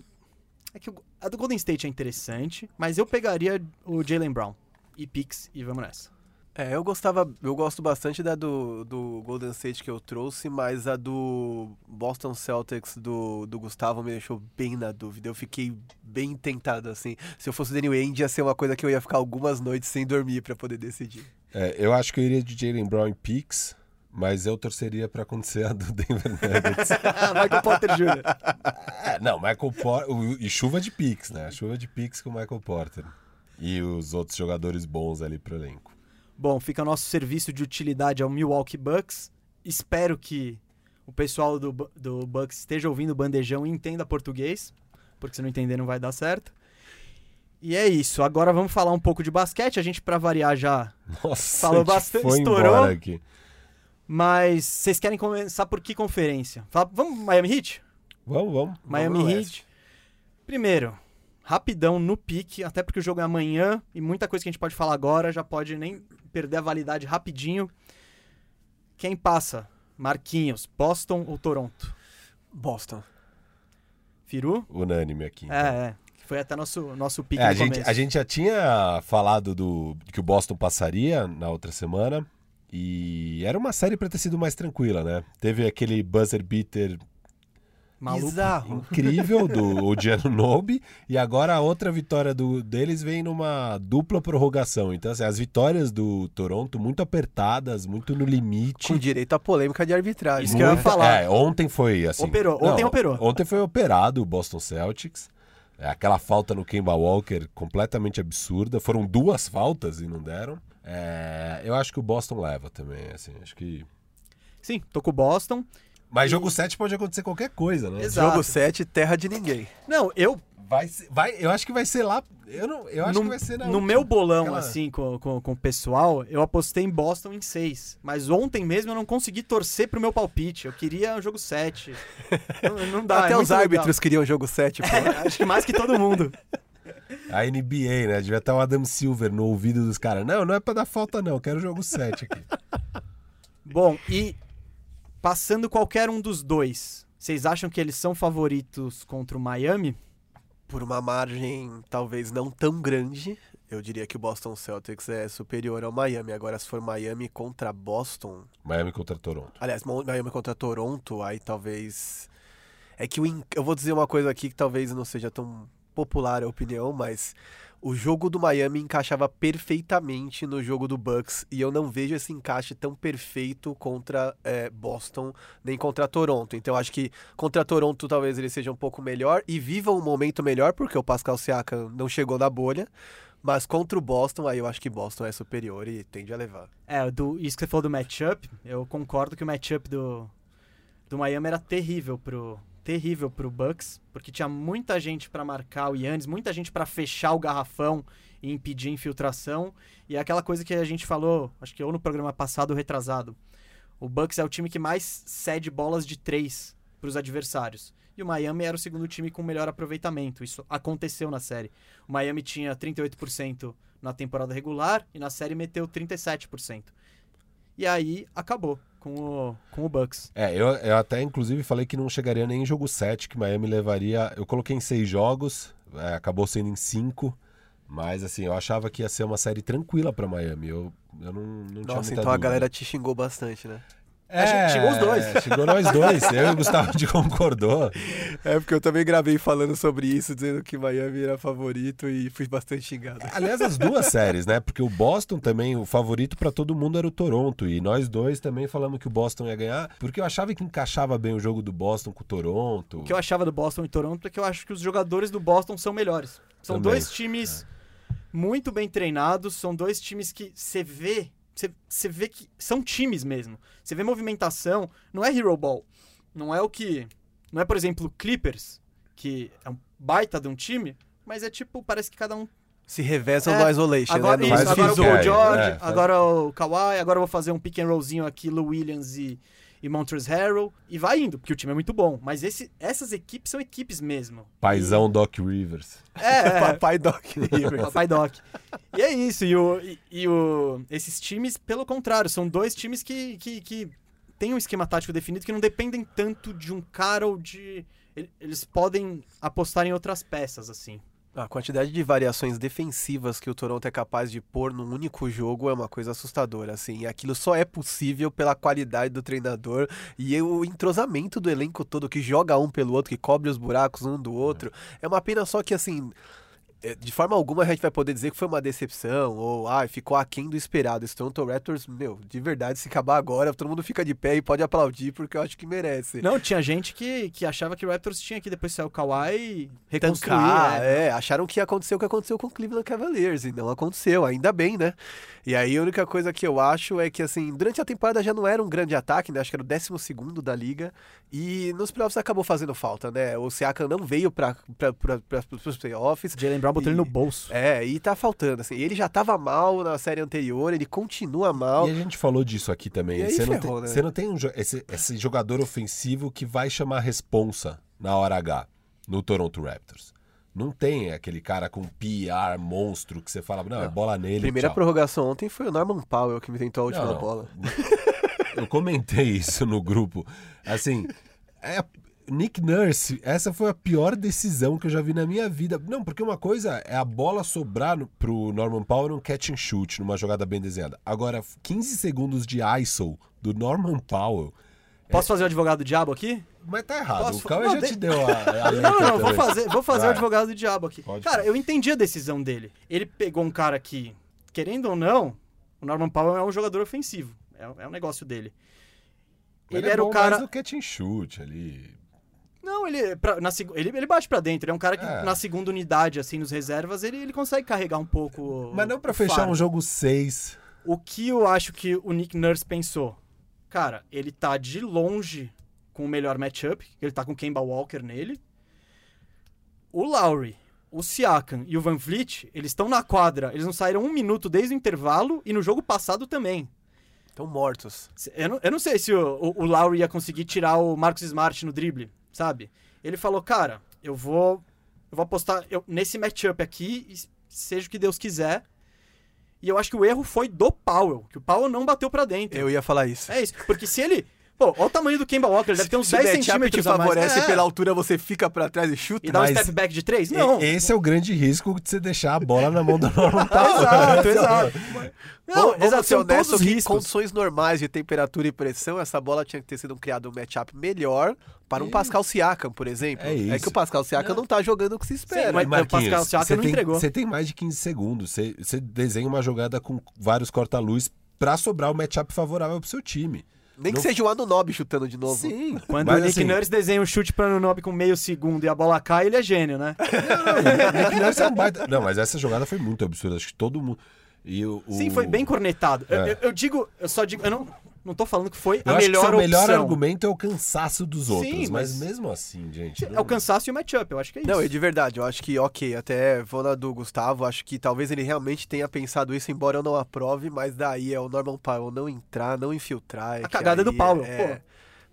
É que a do Golden State é interessante, mas eu pegaria o Jalen Brown e Pix e vamos nessa. É, eu gostava, eu gosto bastante da do, do Golden State que eu trouxe, mas a do Boston Celtics do, do Gustavo me deixou bem na dúvida. Eu fiquei bem tentado, assim. Se eu fosse o Danny Ainge, ia ser uma coisa que eu ia ficar algumas noites sem dormir pra poder decidir. É, eu acho que eu iria de Jalen Brown e Pix, mas eu torceria pra acontecer a do [laughs] Denver Nuggets. [laughs] Michael Potter Jr. É, não, Michael Porter. E chuva de Pix, né? Chuva de Pix com o Michael Porter. E os outros jogadores bons ali pro elenco. Bom, fica nosso serviço de utilidade ao Milwaukee Bucks. Espero que o pessoal do, do Bucks esteja ouvindo o bandejão e entenda português, porque se não entender não vai dar certo. E é isso. Agora vamos falar um pouco de basquete. A gente, pra variar, já Nossa, Falou bastante, estourou. aqui. Mas vocês querem começar por que conferência? Fala- vamos Miami Heat? Vamos, vamos. Miami no Heat. Primeiro, rapidão no pique, até porque o jogo é amanhã e muita coisa que a gente pode falar agora já pode nem perder a validade rapidinho. Quem passa? Marquinhos, Boston ou Toronto? Boston. Firu? Unânime aqui. então. É, é. Foi até nosso, nosso pique É, a, no gente, começo. a gente já tinha falado do que o Boston passaria na outra semana. E era uma série pra ter sido mais tranquila, né? Teve aquele buzzer beater Maluco. Bizarro. incrível do Odiano Nobe. E agora a outra vitória do, deles vem numa dupla prorrogação. Então, assim, as vitórias do Toronto muito apertadas, muito no limite. Com direito à polêmica de arbitragem. Isso que eu ia falar. É, ontem foi assim. Operou, ontem operou. Ontem foi operado o Boston Celtics. É, aquela falta no Kemba Walker completamente absurda. Foram duas faltas e não deram. É, eu acho que o Boston leva também, assim, acho que... Sim, tô com o Boston. Mas jogo 7 pode acontecer qualquer coisa, né? Exato. Jogo 7, terra de ninguém. Não, eu, Vai, ser- vai, eu acho que vai ser lá... Eu, não, eu acho no, que vai ser na no última. meu bolão, Aquela- assim, com, com, com o pessoal, eu apostei em Boston em 6. Mas ontem mesmo eu não consegui torcer pro meu palpite. Eu queria o jogo 7. [laughs] não, não dá, Até é os muito legal. árbitros queriam jogo 7, pô. É, [laughs] acho que mais que todo mundo. A NBA, né? Devia estar o Adam Silver no ouvido dos caras. Não, não é pra dar falta não, eu quero jogo 7 aqui. Bom, e passando qualquer um dos dois, vocês acham que eles são favoritos contra o Miami? Por uma margem talvez não tão grande, eu diria que o Boston Celtics é superior ao Miami. Agora, se for Miami contra Boston, Miami contra Toronto. aliás, Miami contra Toronto, aí talvez. É que o eu vou dizer uma coisa aqui que talvez não seja tão popular a opinião, mas o jogo do Miami encaixava perfeitamente no jogo do Bucks e eu não vejo esse encaixe tão perfeito contra é, Boston nem contra Toronto. Então acho que contra Toronto talvez ele seja um pouco melhor e viva um momento melhor porque o Pascal Siakam não chegou na bolha. Mas contra o Boston, aí eu acho que Boston é superior e tende a levar. É, do, isso que você falou do matchup, eu concordo que o matchup do, do Miami era terrível pro, terrível pro Bucks, porque tinha muita gente pra marcar o Yannis, muita gente pra fechar o garrafão e impedir infiltração, e é aquela coisa que a gente falou, acho que ou no programa passado ou retrasado. O Bucks é o time que mais cede bolas de três pros adversários. E o Miami era o segundo time com melhor aproveitamento. Isso aconteceu na série. O Miami tinha 38% na temporada regular e na série meteu 37%. E aí acabou com o, com o Bucks. É, eu, eu até inclusive falei que não chegaria nem em jogo 7, que Miami levaria. Eu coloquei em seis jogos, é, acabou sendo em cinco. Mas assim, eu achava que ia ser uma série tranquila pra Miami. Eu, eu não, não tinha Nossa, muita então a dúvida. galera te xingou bastante, né? É, xingou os dois. Xingou nós dois. Eu e o Gustavo de concordou. É, porque eu também gravei falando sobre isso, dizendo que Miami era favorito e fui bastante xingado. Aliás, as duas [laughs] séries, né? Porque o Boston também, o favorito pra todo mundo era o Toronto. E nós dois também falamos que o Boston ia ganhar, porque eu achava que encaixava bem o jogo do Boston com o Toronto. O que eu achava do Boston e Toronto é que eu acho que os jogadores do Boston são melhores. São Também. dois times muito bem treinados, são dois times que você vê, você- você vê que são times mesmo. Você vê movimentação, não é hero ball. Não é o que, não é, por exemplo, Clippers, que é um baita de um time, mas é tipo, parece que cada um Se revezam É, no isolation, Agora, né? isso, agora o Paul George, é, faz- agora o Kawhi, agora eu vou fazer um pick and rollzinho aqui, Lou Williams e, e Montrezl Harrell, e vai indo, porque o time é muito bom. Mas esse, essas equipes são equipes mesmo. Paizão Doc Rivers. É, é. [laughs] [laughs] Papai Doc Rivers. Papai [laughs] Doc. E é isso, e, o, e, e o, esses times, pelo contrário, são dois times que, que, que têm um esquema tático definido que não dependem tanto de um cara ou de. ele- Eles podem apostar em outras peças, assim. A quantidade de variações defensivas que o Toronto é capaz de pôr num único jogo é uma coisa assustadora, assim. Aquilo só é possível pela qualidade do treinador e o entrosamento do elenco todo que joga um pelo outro, que cobre os buracos um do outro. É uma pena só que, assim, é, de forma alguma a gente vai poder dizer que foi uma decepção ou, ah, ficou aquém do esperado. Esse Toronto Raptors, meu, de verdade, se acabar agora, todo mundo fica de pé e pode aplaudir porque eu acho que merece. Não, tinha gente que, que achava que o Raptors tinha que depois sair o Kawhi reconstruir. tancar, é. é, acharam que ia acontecer o que aconteceu com o Cleveland Cavaliers e não aconteceu, ainda bem, né? E aí a única coisa que eu acho é que assim, durante a temporada já não era um grande ataque, né? Acho que era o 12 segundo da liga e nos playoffs acabou fazendo falta, né? O Siakam não veio para os playoffs. Jalen Brown botou ele E- no bolso. É, e tá faltando, assim. Ele já tava mal na série anterior, ele continua mal. E a gente falou disso aqui também. E aí Você não, tem, né? você não tem um esse, esse jogador ofensivo que vai chamar responsa na hora H no Toronto Raptors. Não tem aquele cara com PR monstro que você fala, não, é Não. bola nele. Primeira tchau. prorrogação ontem foi o Norman Powell que me tentou a última Não, não. bola. Eu comentei isso no grupo. Assim, é, Nick Nurse, essa foi a pior decisão que eu já vi na minha vida. Não, porque uma coisa é a bola sobrar no, pro Norman Powell num catch and shoot, numa jogada bem desenhada. Agora, 15 segundos de ISO do Norman Powell. Posso fazer o advogado do diabo aqui? Mas tá errado. Posso o Cauê Não, já de- te deu a, a [laughs] letra Não, não, vou fazer, vou fazer o advogado do diabo aqui. Pode Cara, fazer. eu entendi a decisão dele. Ele pegou um cara que, querendo ou não, o Norman Powell é um jogador ofensivo. É, é um negócio dele. Ele, é era o cara. mais no catch and shoot ali. Não, ele, pra- na, ele, ele bate pra dentro. Ele é um cara que É. na segunda unidade, assim, nos reservas, ele, ele consegue carregar um pouco. Mas não pra o fechar fardo. um jogo 6. O que eu acho que o Nick Nurse pensou? Cara, ele tá de longe com o melhor matchup, ele tá com o Kemba Walker nele. O Lowry, o Siakam e o Van Vliet, eles estão na quadra. Eles não saíram um minuto desde o intervalo e no jogo passado também. Estão mortos. Eu não, eu não sei se o, o, o Lowry ia conseguir tirar o Marcus Smart no drible, sabe? Ele falou, cara, eu vou, eu vou apostar eu- nesse matchup aqui, seja o que Deus quiser. E eu acho que o erro foi do Powell, que o Powell não bateu pra dentro. Eu ia falar isso. É isso, porque se ele... Pô, olha o tamanho do Kemba Walker, ele deve ter uns Se o 10 matchup te centímetros a mais. favorece É, pela altura, você fica pra trás e chuta. E dá um step back de 3? E- Não. Esse é o grande risco de você deixar a bola na mão do Norman [laughs] Powell. Exato, exato. Não, Vamos, exato, ser honestos os que em condições normais de temperatura e pressão, essa bola tinha que ter sido criado um matchup melhor para um E- Pascal Siakam, por exemplo. É isso. que o Pascal Siakam não, tá jogando o que se espera. mas- o Pascal Siakam você não tem, entregou. Você tem mais de 15 segundos. Você, você desenha uma jogada com vários corta-luz pra sobrar o matchup favorável pro seu time. Nem que não- seja o Anunobi chutando de novo. Sim. [laughs] Quando mas, o Nick assim, Nurse desenha um chute pra Anunobi com meio segundo e a bola cai, ele é gênio, né? [laughs] Nick Nurse é um baita- Não, mas essa jogada foi muito absurda. Acho que todo mundo. E o, o- Sim, foi bem cornetado. Eu, É. eu- eu digo, eu só digo, eu não, não tô falando que foi Eu a acho melhor que seu melhor opção. argumento é o cansaço dos outros. Sim, mas... mas- mesmo assim, gente. É o cansaço e o matchup, eu acho que é isso. Não, e de verdade, eu acho que, ok, até vou na do Gustavo, acho que talvez ele realmente tenha pensado isso, embora eu não aprove, mas daí é o Norman Powell não entrar, não infiltrar. é A cagada é do Powell, é- pô.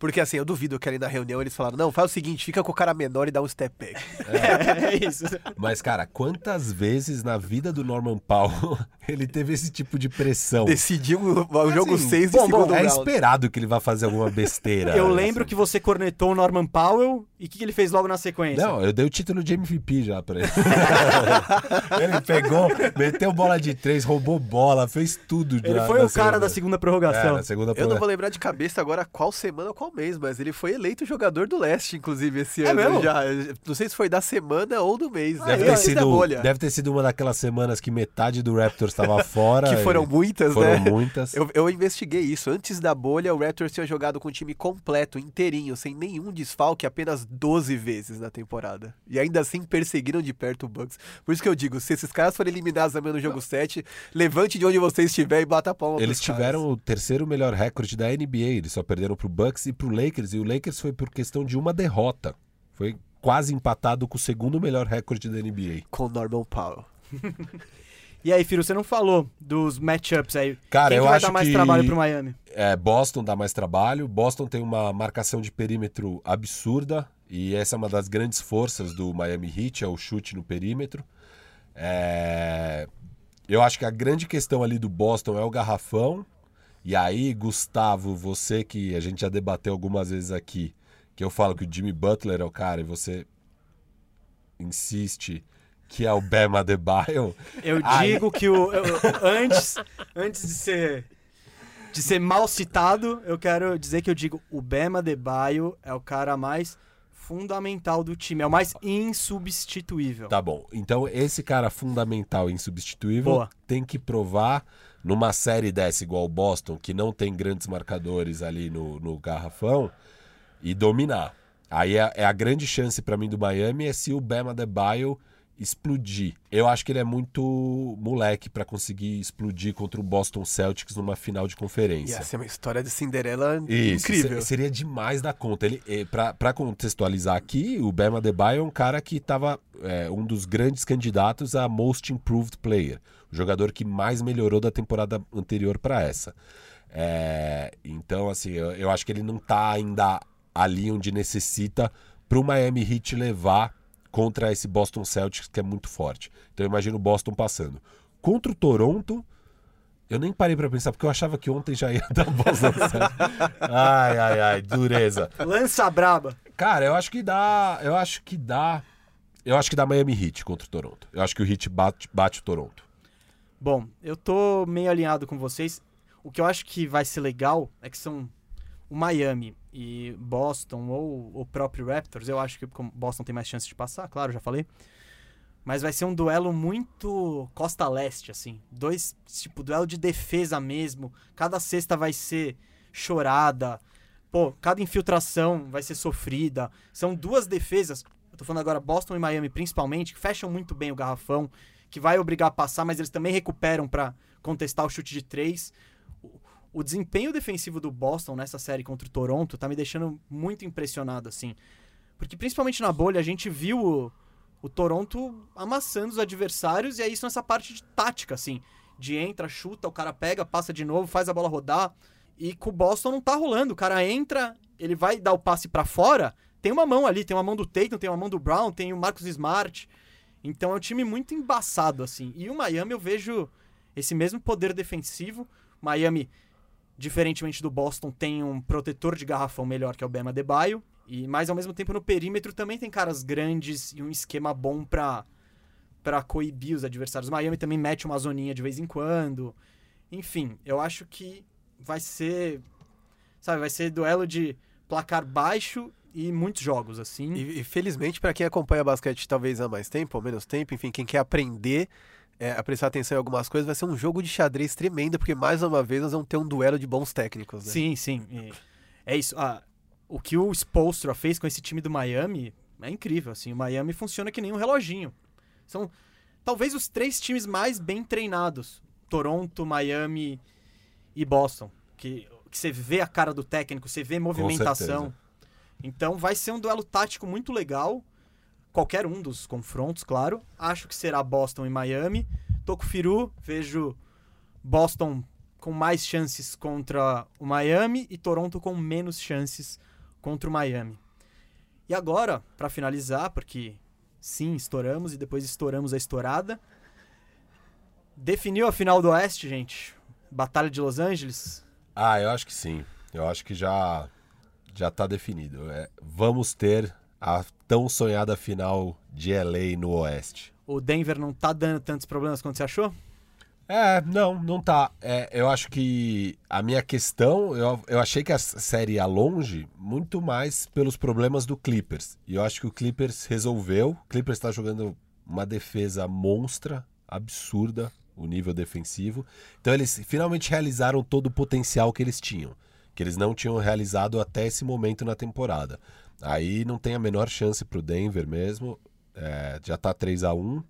Porque assim, eu duvido que ali na reunião eles falaram, não, faz o seguinte, fica com o cara menor e dá um step back. É, é isso. [laughs] Mas, cara, quantas vezes na vida do Norman Powell [laughs] ele teve esse tipo de pressão? Decidiu o, o jogo Assim, 6 de bom, bom, segundo É round. esperado que ele vá fazer alguma besteira. Eu lembro assim. que você cornetou o Norman Powell e o que, que ele fez logo na sequência? Não, eu dei o título de MVP já pra ele. [laughs] ele pegou, meteu bola de três, roubou bola, fez tudo. ele na- foi na o cara da segunda- É, prorrogação. na segunda Eu não prova- vou lembrar de cabeça agora qual semana ou qual mês, mas ele foi eleito jogador do leste, inclusive, esse É ano. mesmo? Já. Não sei se foi da semana ou do mês. Ah, Deve eu- ter, antes da sido, deve ter sido uma daquelas semanas que metade do Raptors estava [laughs] fora. Que foram muitas, Foram né? muitas. Eu, eu investiguei isso. Antes da bolha, o Raptors tinha jogado com o time completo, inteirinho, sem nenhum desfalque, apenas 12 vezes na temporada. E ainda assim perseguiram de perto o Bucks. Por isso que eu digo, se esses caras forem eliminados também no jogo 7, levante de onde você estiver e bata a palma Eles pros caras. tiveram o terceiro melhor recorde da NBA. Eles só perderam pro Bucks e pro Lakers. E o Lakers foi por questão de uma derrota. Foi quase empatado com o segundo melhor recorde da NBA. Com Norman Powell. [laughs] E aí, Firo, você não falou dos matchups aí. Cara, Quem eu que vai acho dar mais que- trabalho pro Miami? É, Boston dá mais trabalho. Boston tem uma marcação de perímetro absurda. E essa é uma das grandes forças do Miami Heat, é o chute no perímetro. É, Eu acho que a grande questão ali do Boston é o garrafão. E aí, Gustavo, você que a gente já debateu algumas vezes aqui, que eu falo que o Jimmy Butler é o cara e você insiste que é o Bam Adebayo. [laughs] Eu Aí- digo que o eu- antes antes de ser de ser mal citado, eu quero dizer que eu digo o Bema Debaio é o cara mais fundamental do time, é o mais insubstituível. Tá bom. Então, esse cara fundamental e insubstituível Boa. tem que provar numa série dessa, igual o Boston, que não tem grandes marcadores ali no, no garrafão, e dominar. Aí é, é a grande chance pra mim do Miami é se o Bam Adebayo explodir. Eu acho que ele é muito moleque pra conseguir explodir contra o Boston Celtics numa final de conferência. Ia ser uma história de Cinderela Isso, incrível. se- seria demais da conta. Ele, eh, pra contextualizar aqui, o Bam Adebayo é um cara que estava um dos grandes candidatos a Most Improved Player, jogador que mais melhorou da temporada anterior para essa. É, então, assim, eu, eu acho que ele não tá ainda ali onde necessita para o Miami Heat levar contra esse Boston Celtics que é muito forte. Então, eu imagino o Boston passando. Contra o Toronto, eu nem parei pra pensar, porque eu achava que ontem já ia [laughs] dar Boston Celtics. Ai, ai, ai, dureza. Lança braba. Cara, eu acho que dá. Eu acho que dá. Eu acho que dá Miami Heat contra o Toronto. Eu acho que o Heat bate, bate o Toronto. Bom, eu tô meio alinhado com vocês. O que eu acho que vai ser legal é que são o Miami e Boston ou o próprio Raptors. Eu acho que Boston tem mais chance de passar, claro, já falei. Mas vai ser um duelo muito costa leste, assim. Dois, tipo, duelo de defesa mesmo. Cada cesta vai ser chorada. Pô, cada infiltração vai ser sofrida. São duas defesas. Eu tô falando agora Boston e Miami principalmente, que fecham muito bem o garrafão, que vai obrigar a passar, mas eles também recuperam pra contestar o chute de três. O- desempenho defensivo do Boston nessa série contra o Toronto tá me deixando muito impressionado, assim. Porque principalmente na bolha a gente viu o, o Toronto amassando os adversários, e é isso nessa parte de tática, assim. De entra, chuta, o cara pega, passa de novo, faz a bola rodar. E com o Boston não tá rolando. O cara entra, ele vai dar o passe pra fora, tem uma mão ali, tem uma mão do Tatum, tem uma mão do Brown, tem o Marcus Smart. Então é um time muito embaçado, assim. E o Miami eu vejo esse mesmo poder defensivo. Miami, diferentemente do Boston, tem um protetor de garrafão melhor que é o Bema Debaio. E, mas ao mesmo tempo no perímetro também tem caras grandes e um esquema bom pra, pra coibir os adversários. Miami também mete uma zoninha de vez em quando. Enfim, eu acho que vai ser. Sabe, vai ser duelo de placar baixo e muitos jogos, assim. E, e felizmente, para quem acompanha basquete talvez há mais tempo ou menos tempo, enfim, quem quer aprender é, a prestar atenção em algumas coisas, vai ser um jogo de xadrez tremendo, porque mais uma vez nós vamos ter um duelo de bons técnicos, né? Sim, sim. E é isso. Ah, o que o Spolstra fez com esse time do Miami é incrível. Assim, o Miami funciona que nem um reloginho. São talvez os três times mais bem treinados: Toronto, Miami e Boston. Que, que você vê a cara do técnico, você vê movimentação. Então vai ser um duelo tático muito legal. Qualquer um dos confrontos, claro. Acho que será Boston e Miami. Tô com o Firu, vejo Boston com mais chances contra o Miami e Toronto com menos chances contra o Miami. E agora, para finalizar, porque sim, estouramos e depois estouramos a estourada. Definiu a final do Oeste, gente? Batalha de Los Angeles? Ah, eu acho que sim. Eu acho que já já tá definido. É, vamos ter a tão sonhada final de LA no Oeste. O Denver não tá dando tantos problemas quanto você achou? É, não, não tá. É, eu acho que a minha questão, eu, eu achei que a série ia longe muito mais pelos problemas do Clippers. E eu acho que o Clippers resolveu. O Clippers está jogando uma defesa monstra, absurda, o nível defensivo. Então eles finalmente realizaram todo o potencial que eles tinham, que eles não tinham realizado até esse momento na temporada. Aí não tem a menor chance pro Denver mesmo. É, já tá 3 a 1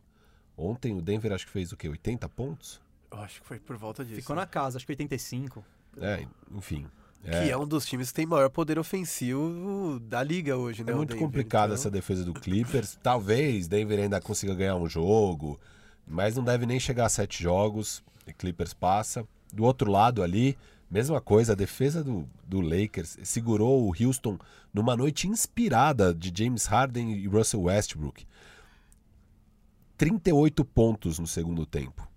Ontem o Denver acho que fez o quê? 80 pontos? Eu acho que foi por volta disso. Ficou na casa, acho que 85. É, enfim. Que é um dos times que tem maior poder ofensivo da liga hoje, né? É o muito Denver, complicado então. essa defesa do Clippers. Talvez Denver ainda consiga ganhar um jogo. mas não deve nem chegar a sete jogos. E Clippers passa. Do outro lado ali, mesma coisa, a defesa do, do Lakers segurou o Houston numa noite inspirada de James Harden e Russell Westbrook. 38 pontos no segundo tempo.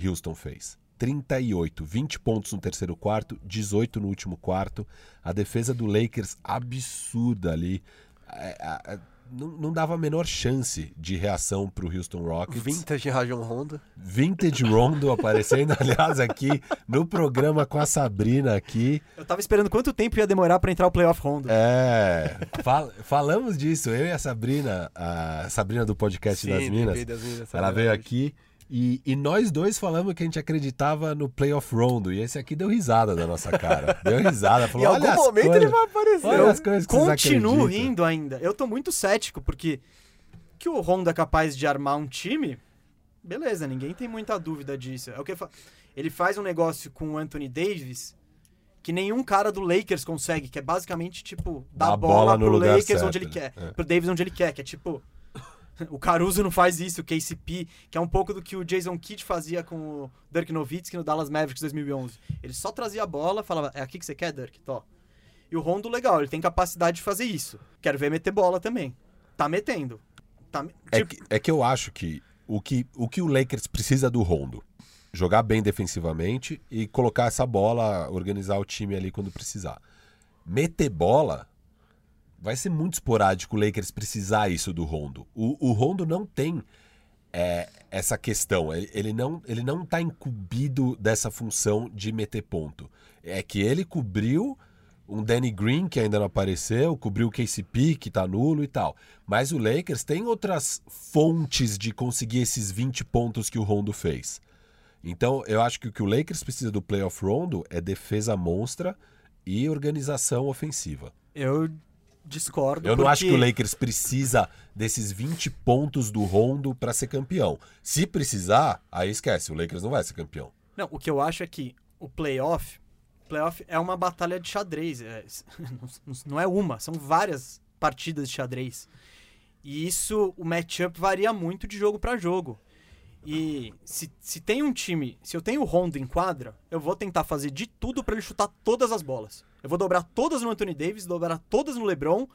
Houston fez. 38, 20 pontos no terceiro quarto, 18 no último quarto. A defesa do Lakers absurda ali. É, é, não, não, dava a menor chance de reação para o Houston Rockets. Vintage Rajon Rondo. Vintage Rondo aparecendo, [laughs] aliás, aqui no programa com a Sabrina aqui. Eu tava esperando quanto tempo ia demorar para entrar o playoff Rondo. É, fal falamos disso, eu e a Sabrina, a Sabrina do podcast Sim, das Minas, das Minas ela veio aqui e, e, nós dois falamos que a gente acreditava no playoff rondo. E esse aqui deu risada da nossa cara. [laughs] Deu risada. Falou, em algum momento coisas, ele vai aparecer. Olha as coisas que Continuo rindo ainda. Eu tô muito cético, porque que o Rondo é capaz de armar um time, beleza, ninguém tem muita dúvida disso. É o que fa... Ele faz um negócio com o Anthony Davis que nenhum cara do Lakers consegue, que é basicamente, tipo, dar a bola, bola pro Lakers certo, onde ele quer. É. Pro Davis onde ele quer, que é tipo o Caruso não faz isso, o KCP, que é um pouco do que o Jason Kidd fazia com o Dirk Nowitzki no Dallas Mavericks 2011. Ele só trazia a bola, falava, é aqui que você quer, Dirk? Tó. E o Rondo, legal, ele tem capacidade de fazer isso. Quero ver meter bola também. Tá metendo. Tá, tipo... é, que, é que eu acho que o, que o que o Lakers precisa do Rondo, jogar bem defensivamente e colocar essa bola, organizar o time ali quando precisar. Meter bola vai ser muito esporádico o Lakers precisar isso do Rondo. O, o Rondo não tem é, essa questão. Ele, ele não ele não está incumbido dessa função de meter ponto. É que ele cobriu um Danny Green que ainda não apareceu, cobriu o KCP que está nulo e tal. Mas o Lakers tem outras fontes de conseguir esses 20 pontos que o Rondo fez. Então, eu acho que o que o Lakers precisa do playoff Rondo é defesa monstra e organização ofensiva. Eu discordo. Eu não porque... acho que o Lakers precisa desses 20 pontos do Rondo para ser campeão. Se precisar, aí esquece, o Lakers não vai ser campeão. Não, o que eu acho é que o playoff, playoff é uma batalha de xadrez. É, não é uma, são várias partidas de xadrez. E isso, o matchup varia muito de jogo para jogo. E se, se tem um time, se eu tenho o Rondo em quadra, eu vou tentar fazer de tudo para ele chutar todas as bolas. Eu vou dobrar todas no Anthony Davis, dobrar todas no LeBron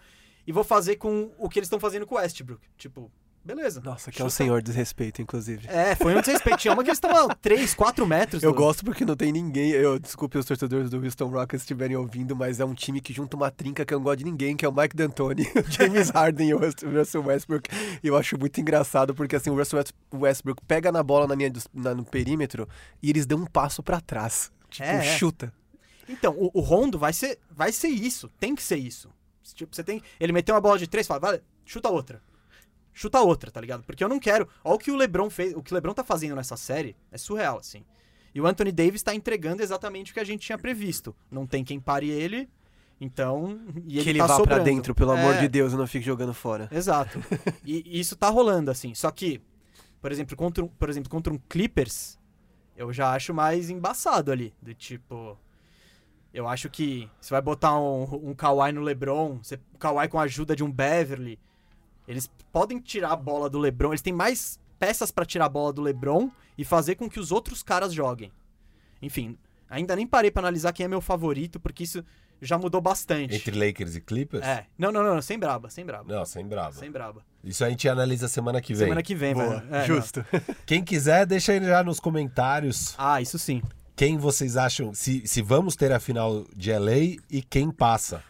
e vou fazer com o que eles estão fazendo com o Westbrook. Tipo, beleza. Nossa, que é um senhor desrespeito, inclusive. É, foi um desrespeito. Tinha uma que eles estavam 3, 4 metros. Eu do... gosto porque não tem ninguém. Eu desculpe os torcedores do Houston Rockets estiverem ouvindo, mas é um time que junta uma trinca que eu não gosto de ninguém, que é o Mike D'Antoni, [laughs] o James Harden e o Russell Westbrook. E eu acho muito engraçado porque assim, o Russell Westbrook pega na bola na linha do, na, no perímetro e eles dão um passo para trás. Tipo, é, chuta. Então, o, o Rondo vai ser, vai ser isso. Tem que ser isso. Tipo, você tem. Ele meteu uma bola de três, fala, vale, chuta outra chuta outra, tá ligado? Porque eu não quero. Olha o que o LeBron fez, o que o LeBron tá fazendo nessa série é surreal, assim. E o Anthony Davis tá entregando exatamente o que a gente tinha previsto. Não tem quem pare ele, então. E ele que ele tá vá sobrando. pra dentro, pelo é... amor de Deus, e não fique jogando fora. Exato. [laughs] e, e, isso tá rolando, assim. Só que, por exemplo, contra, um, por exemplo, contra um Clippers, eu já acho mais embaçado ali. Do tipo. Eu acho que você vai botar um, um Kawhi no LeBron, você, o Kawhi com a ajuda de um Beverly eles podem tirar a bola do LeBron, eles têm mais peças para tirar a bola do LeBron e fazer com que os outros caras joguem. Enfim, ainda nem parei para analisar quem é meu favorito, porque isso já mudou bastante. Entre Lakers e Clippers? É. Não, não, não, sem braba, sem braba. Não, sem braba. Sem braba. Isso a gente analisa semana que vem. Semana que vem, Boa. É, Justo. [laughs] Quem quiser, deixa aí já nos comentários. Ah, isso sim. Quem vocês acham, se, se vamos ter a final de LA e quem passa.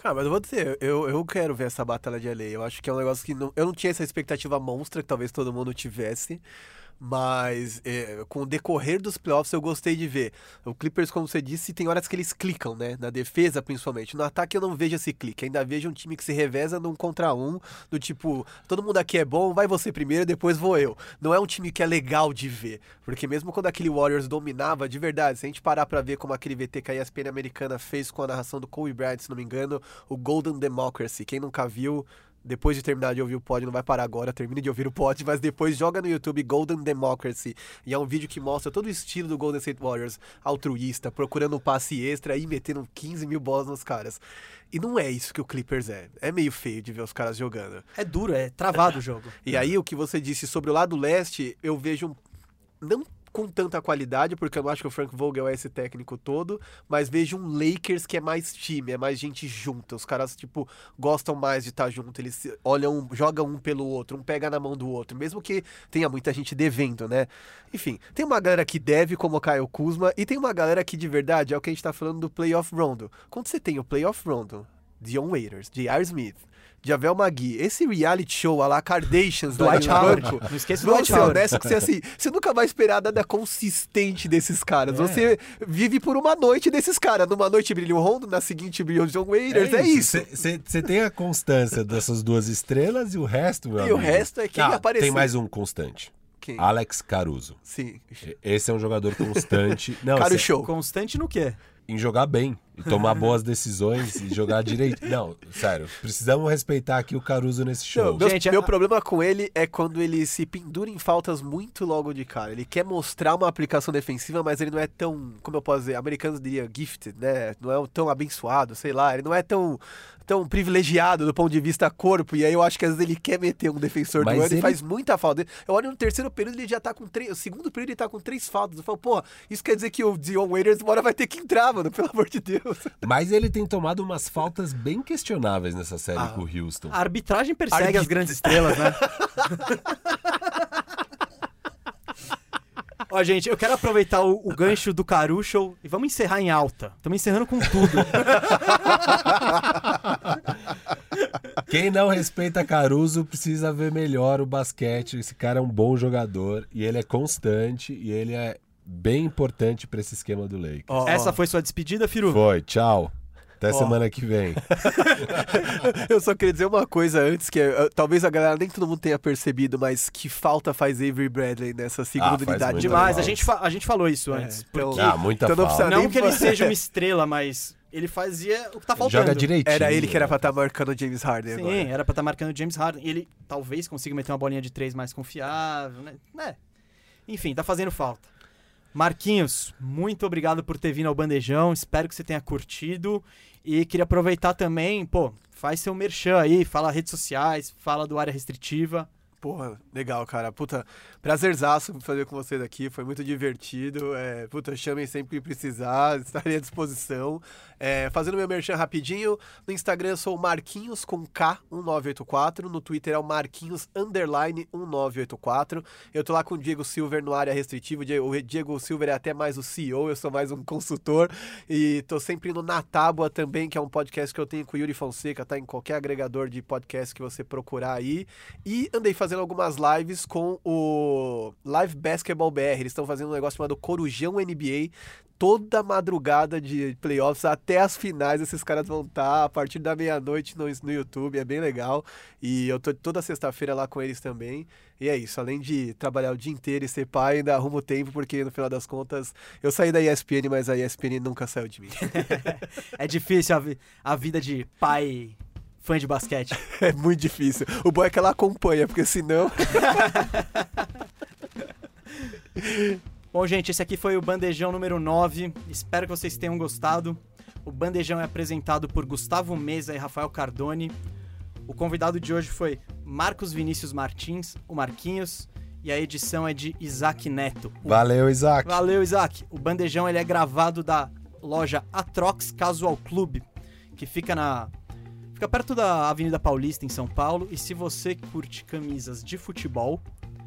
Cara, mas eu vou dizer, eu, eu quero ver essa batalha de LA. Eu acho que é um negócio que não, eu não tinha essa expectativa monstra que talvez todo mundo tivesse. Mas é, com o decorrer dos playoffs eu gostei de ver. O Clippers, como você disse, tem horas que eles clicam, né? Na defesa, principalmente. No ataque eu não vejo esse clique. Ainda vejo um time que se reveza num contra um, do tipo, todo mundo aqui é bom, vai você primeiro, depois vou eu. Não é um time que é legal de ver. Porque mesmo quando aquele Warriors dominava, de verdade, se a gente parar pra ver como aquele VT que a ESPN americana fez com a narração do Kobe Bryant, se não me engano, o Golden Democracy. Quem nunca viu, depois de terminar de ouvir o pod, não vai parar agora, termine de ouvir o pod, mas depois joga no YouTube Golden Democracy. E é um vídeo que mostra todo o estilo do Golden State Warriors, altruísta, procurando um passe extra e metendo 15 mil bolas nos caras. E não é isso que o Clippers é. É meio feio de ver os caras jogando. É duro, é travado o jogo. [laughs] E aí, o que você disse sobre o lado leste, eu vejo um- não com tanta qualidade, porque eu não acho que o Frank Vogel é esse técnico todo, mas vejo um Lakers que é mais time, é mais gente junta. Os caras, tipo, gostam mais de estar junto, eles olham, jogam um pelo outro, um pega na mão do outro, mesmo que tenha muita gente devendo, né? Enfim, tem uma galera que deve, como o Caio Kuzma, e tem uma galera que de verdade é o que a gente tá falando do Playoff Rondo. Quando você tem o Playoff Rondo, Dion Waiters, J.R. Smith, Javel Magui, esse reality show a la Kardashians do Howard. banco, Não esqueça do ser Howard. honesto que você, assim, você nunca vai esperar nada consistente desses caras. É. Você vive por uma noite desses caras. Numa noite brilha o Rondo, na seguinte brilha o John Waiters. É, isso. Você tem a constância dessas duas estrelas e o resto, meu E o amigo? resto é quem Ah, aparecer. Tem mais um constante. Quem? Alex Caruso. Sim. Esse é um jogador constante. Não, Cara, o cê- show. Constante no quê? em jogar bem, e tomar boas decisões e jogar direito. Não, sério, precisamos respeitar aqui o Caruso nesse show. Meu, Gente, meu a- problema com ele é quando ele se pendura em faltas muito logo de cara. Ele quer mostrar uma aplicação defensiva, mas ele não é tão, como eu posso dizer, americanos diria gifted, né? Não é tão abençoado, sei lá. Ele não é tão, tão privilegiado do ponto de vista corpo. E aí eu acho que às vezes ele quer meter um defensor Mas do ano ele- e faz muita falta. Eu olho no terceiro período ele já tá com três. O segundo período ele tá com três faltas. Eu falo, pô, isso quer dizer que o Dion Waiters uma hora vai ter que entrar, mano, pelo amor de Deus. Mas ele tem tomado umas faltas bem questionáveis nessa série Ah. com o Houston. A arbitragem persegue Arbit- as grandes estrelas, né? [laughs] Ó, gente, eu quero aproveitar o, o gancho do Caru Show e vamos encerrar em alta. Estamos encerrando com tudo. [laughs] Quem não respeita Caruso precisa ver melhor o basquete. Esse cara é um bom jogador e ele é constante e ele é bem importante pra esse esquema do Lakers. Ó, Essa ó. foi sua despedida, Firu? Foi, tchau. Até Ó. semana que vem. [laughs] Eu só queria dizer uma coisa antes, que é, uh, talvez a galera nem todo mundo tenha percebido, mas que falta faz Avery Bradley nessa segunda Ah, unidade. Demais, a gente, a gente falou isso É, antes. então- Porque Ah, muita Então não falta. não nem que ele seja uma [laughs] estrela, mas ele fazia o que tá faltando. Joga direitinho. Era ele que era pra estar marcando o James Harden Sim, agora. era pra estar marcando o James Harden. Ele talvez consiga meter uma bolinha de três mais confiável, né? É. Enfim, tá fazendo falta. Marquinhos, muito obrigado por ter vindo ao Bandejão. Espero que você tenha curtido. E queria aproveitar também, pô, faz seu merchan aí, fala redes sociais, fala do área restritiva. Porra, legal, cara. Puta, prazerzaço fazer com vocês aqui. Foi muito divertido. É, puta, chamem sempre que precisar. [laughs] Estarei à disposição. É, fazendo meu merchan rapidinho. No Instagram eu sou Marquinhos com K1984. No Twitter é o Marquinhos underline 1984. Eu tô lá com o Diego Silver no área restritiva. O Die- O Diego Silver é até mais o CEO, eu sou mais um consultor. E tô sempre indo na Tábua também, que é um podcast que eu tenho com o Yuri Fonseca, tá em qualquer agregador de podcast que você procurar aí. E andei fazendo algumas lives com o Live Basketball BR. Eles estão fazendo um negócio chamado Corujão NBA. Toda madrugada de playoffs até as finais, esses caras vão estar a partir da meia-noite no, no YouTube, é bem legal. E eu tô toda sexta-feira lá com eles também. E é isso, além de trabalhar o dia inteiro e ser pai, ainda arrumo tempo, porque no final das contas eu saí da ESPN, mas a ESPN nunca saiu de mim. [laughs] É difícil a, vi- a vida de pai fã de basquete. [laughs] é muito difícil. O bom é que ela acompanha, porque senão. [laughs] Bom, gente, esse aqui foi o Bandejão número 9. Espero que vocês tenham gostado. O Bandejão é apresentado por Gustavo Mesa e Rafael Cardone. O convidado de hoje foi Marcos Vinícius Martins, o Marquinhos, e a edição é de Isaac Neto. O- Valeu, Isaac. Valeu, Isaac. O Bandejão ele é gravado da loja Atrox Casual Club, que fica na fica perto da Avenida Paulista em São Paulo. E se você curte camisas de futebol,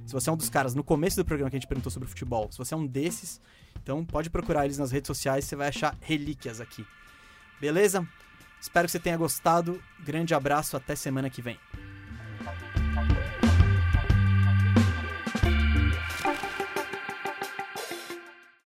se você é um dos caras no começo do programa que a gente perguntou sobre futebol, se você é um desses, então pode procurar eles nas redes sociais, você vai achar relíquias aqui. Beleza? Espero que você tenha gostado. Grande abraço, até semana que vem.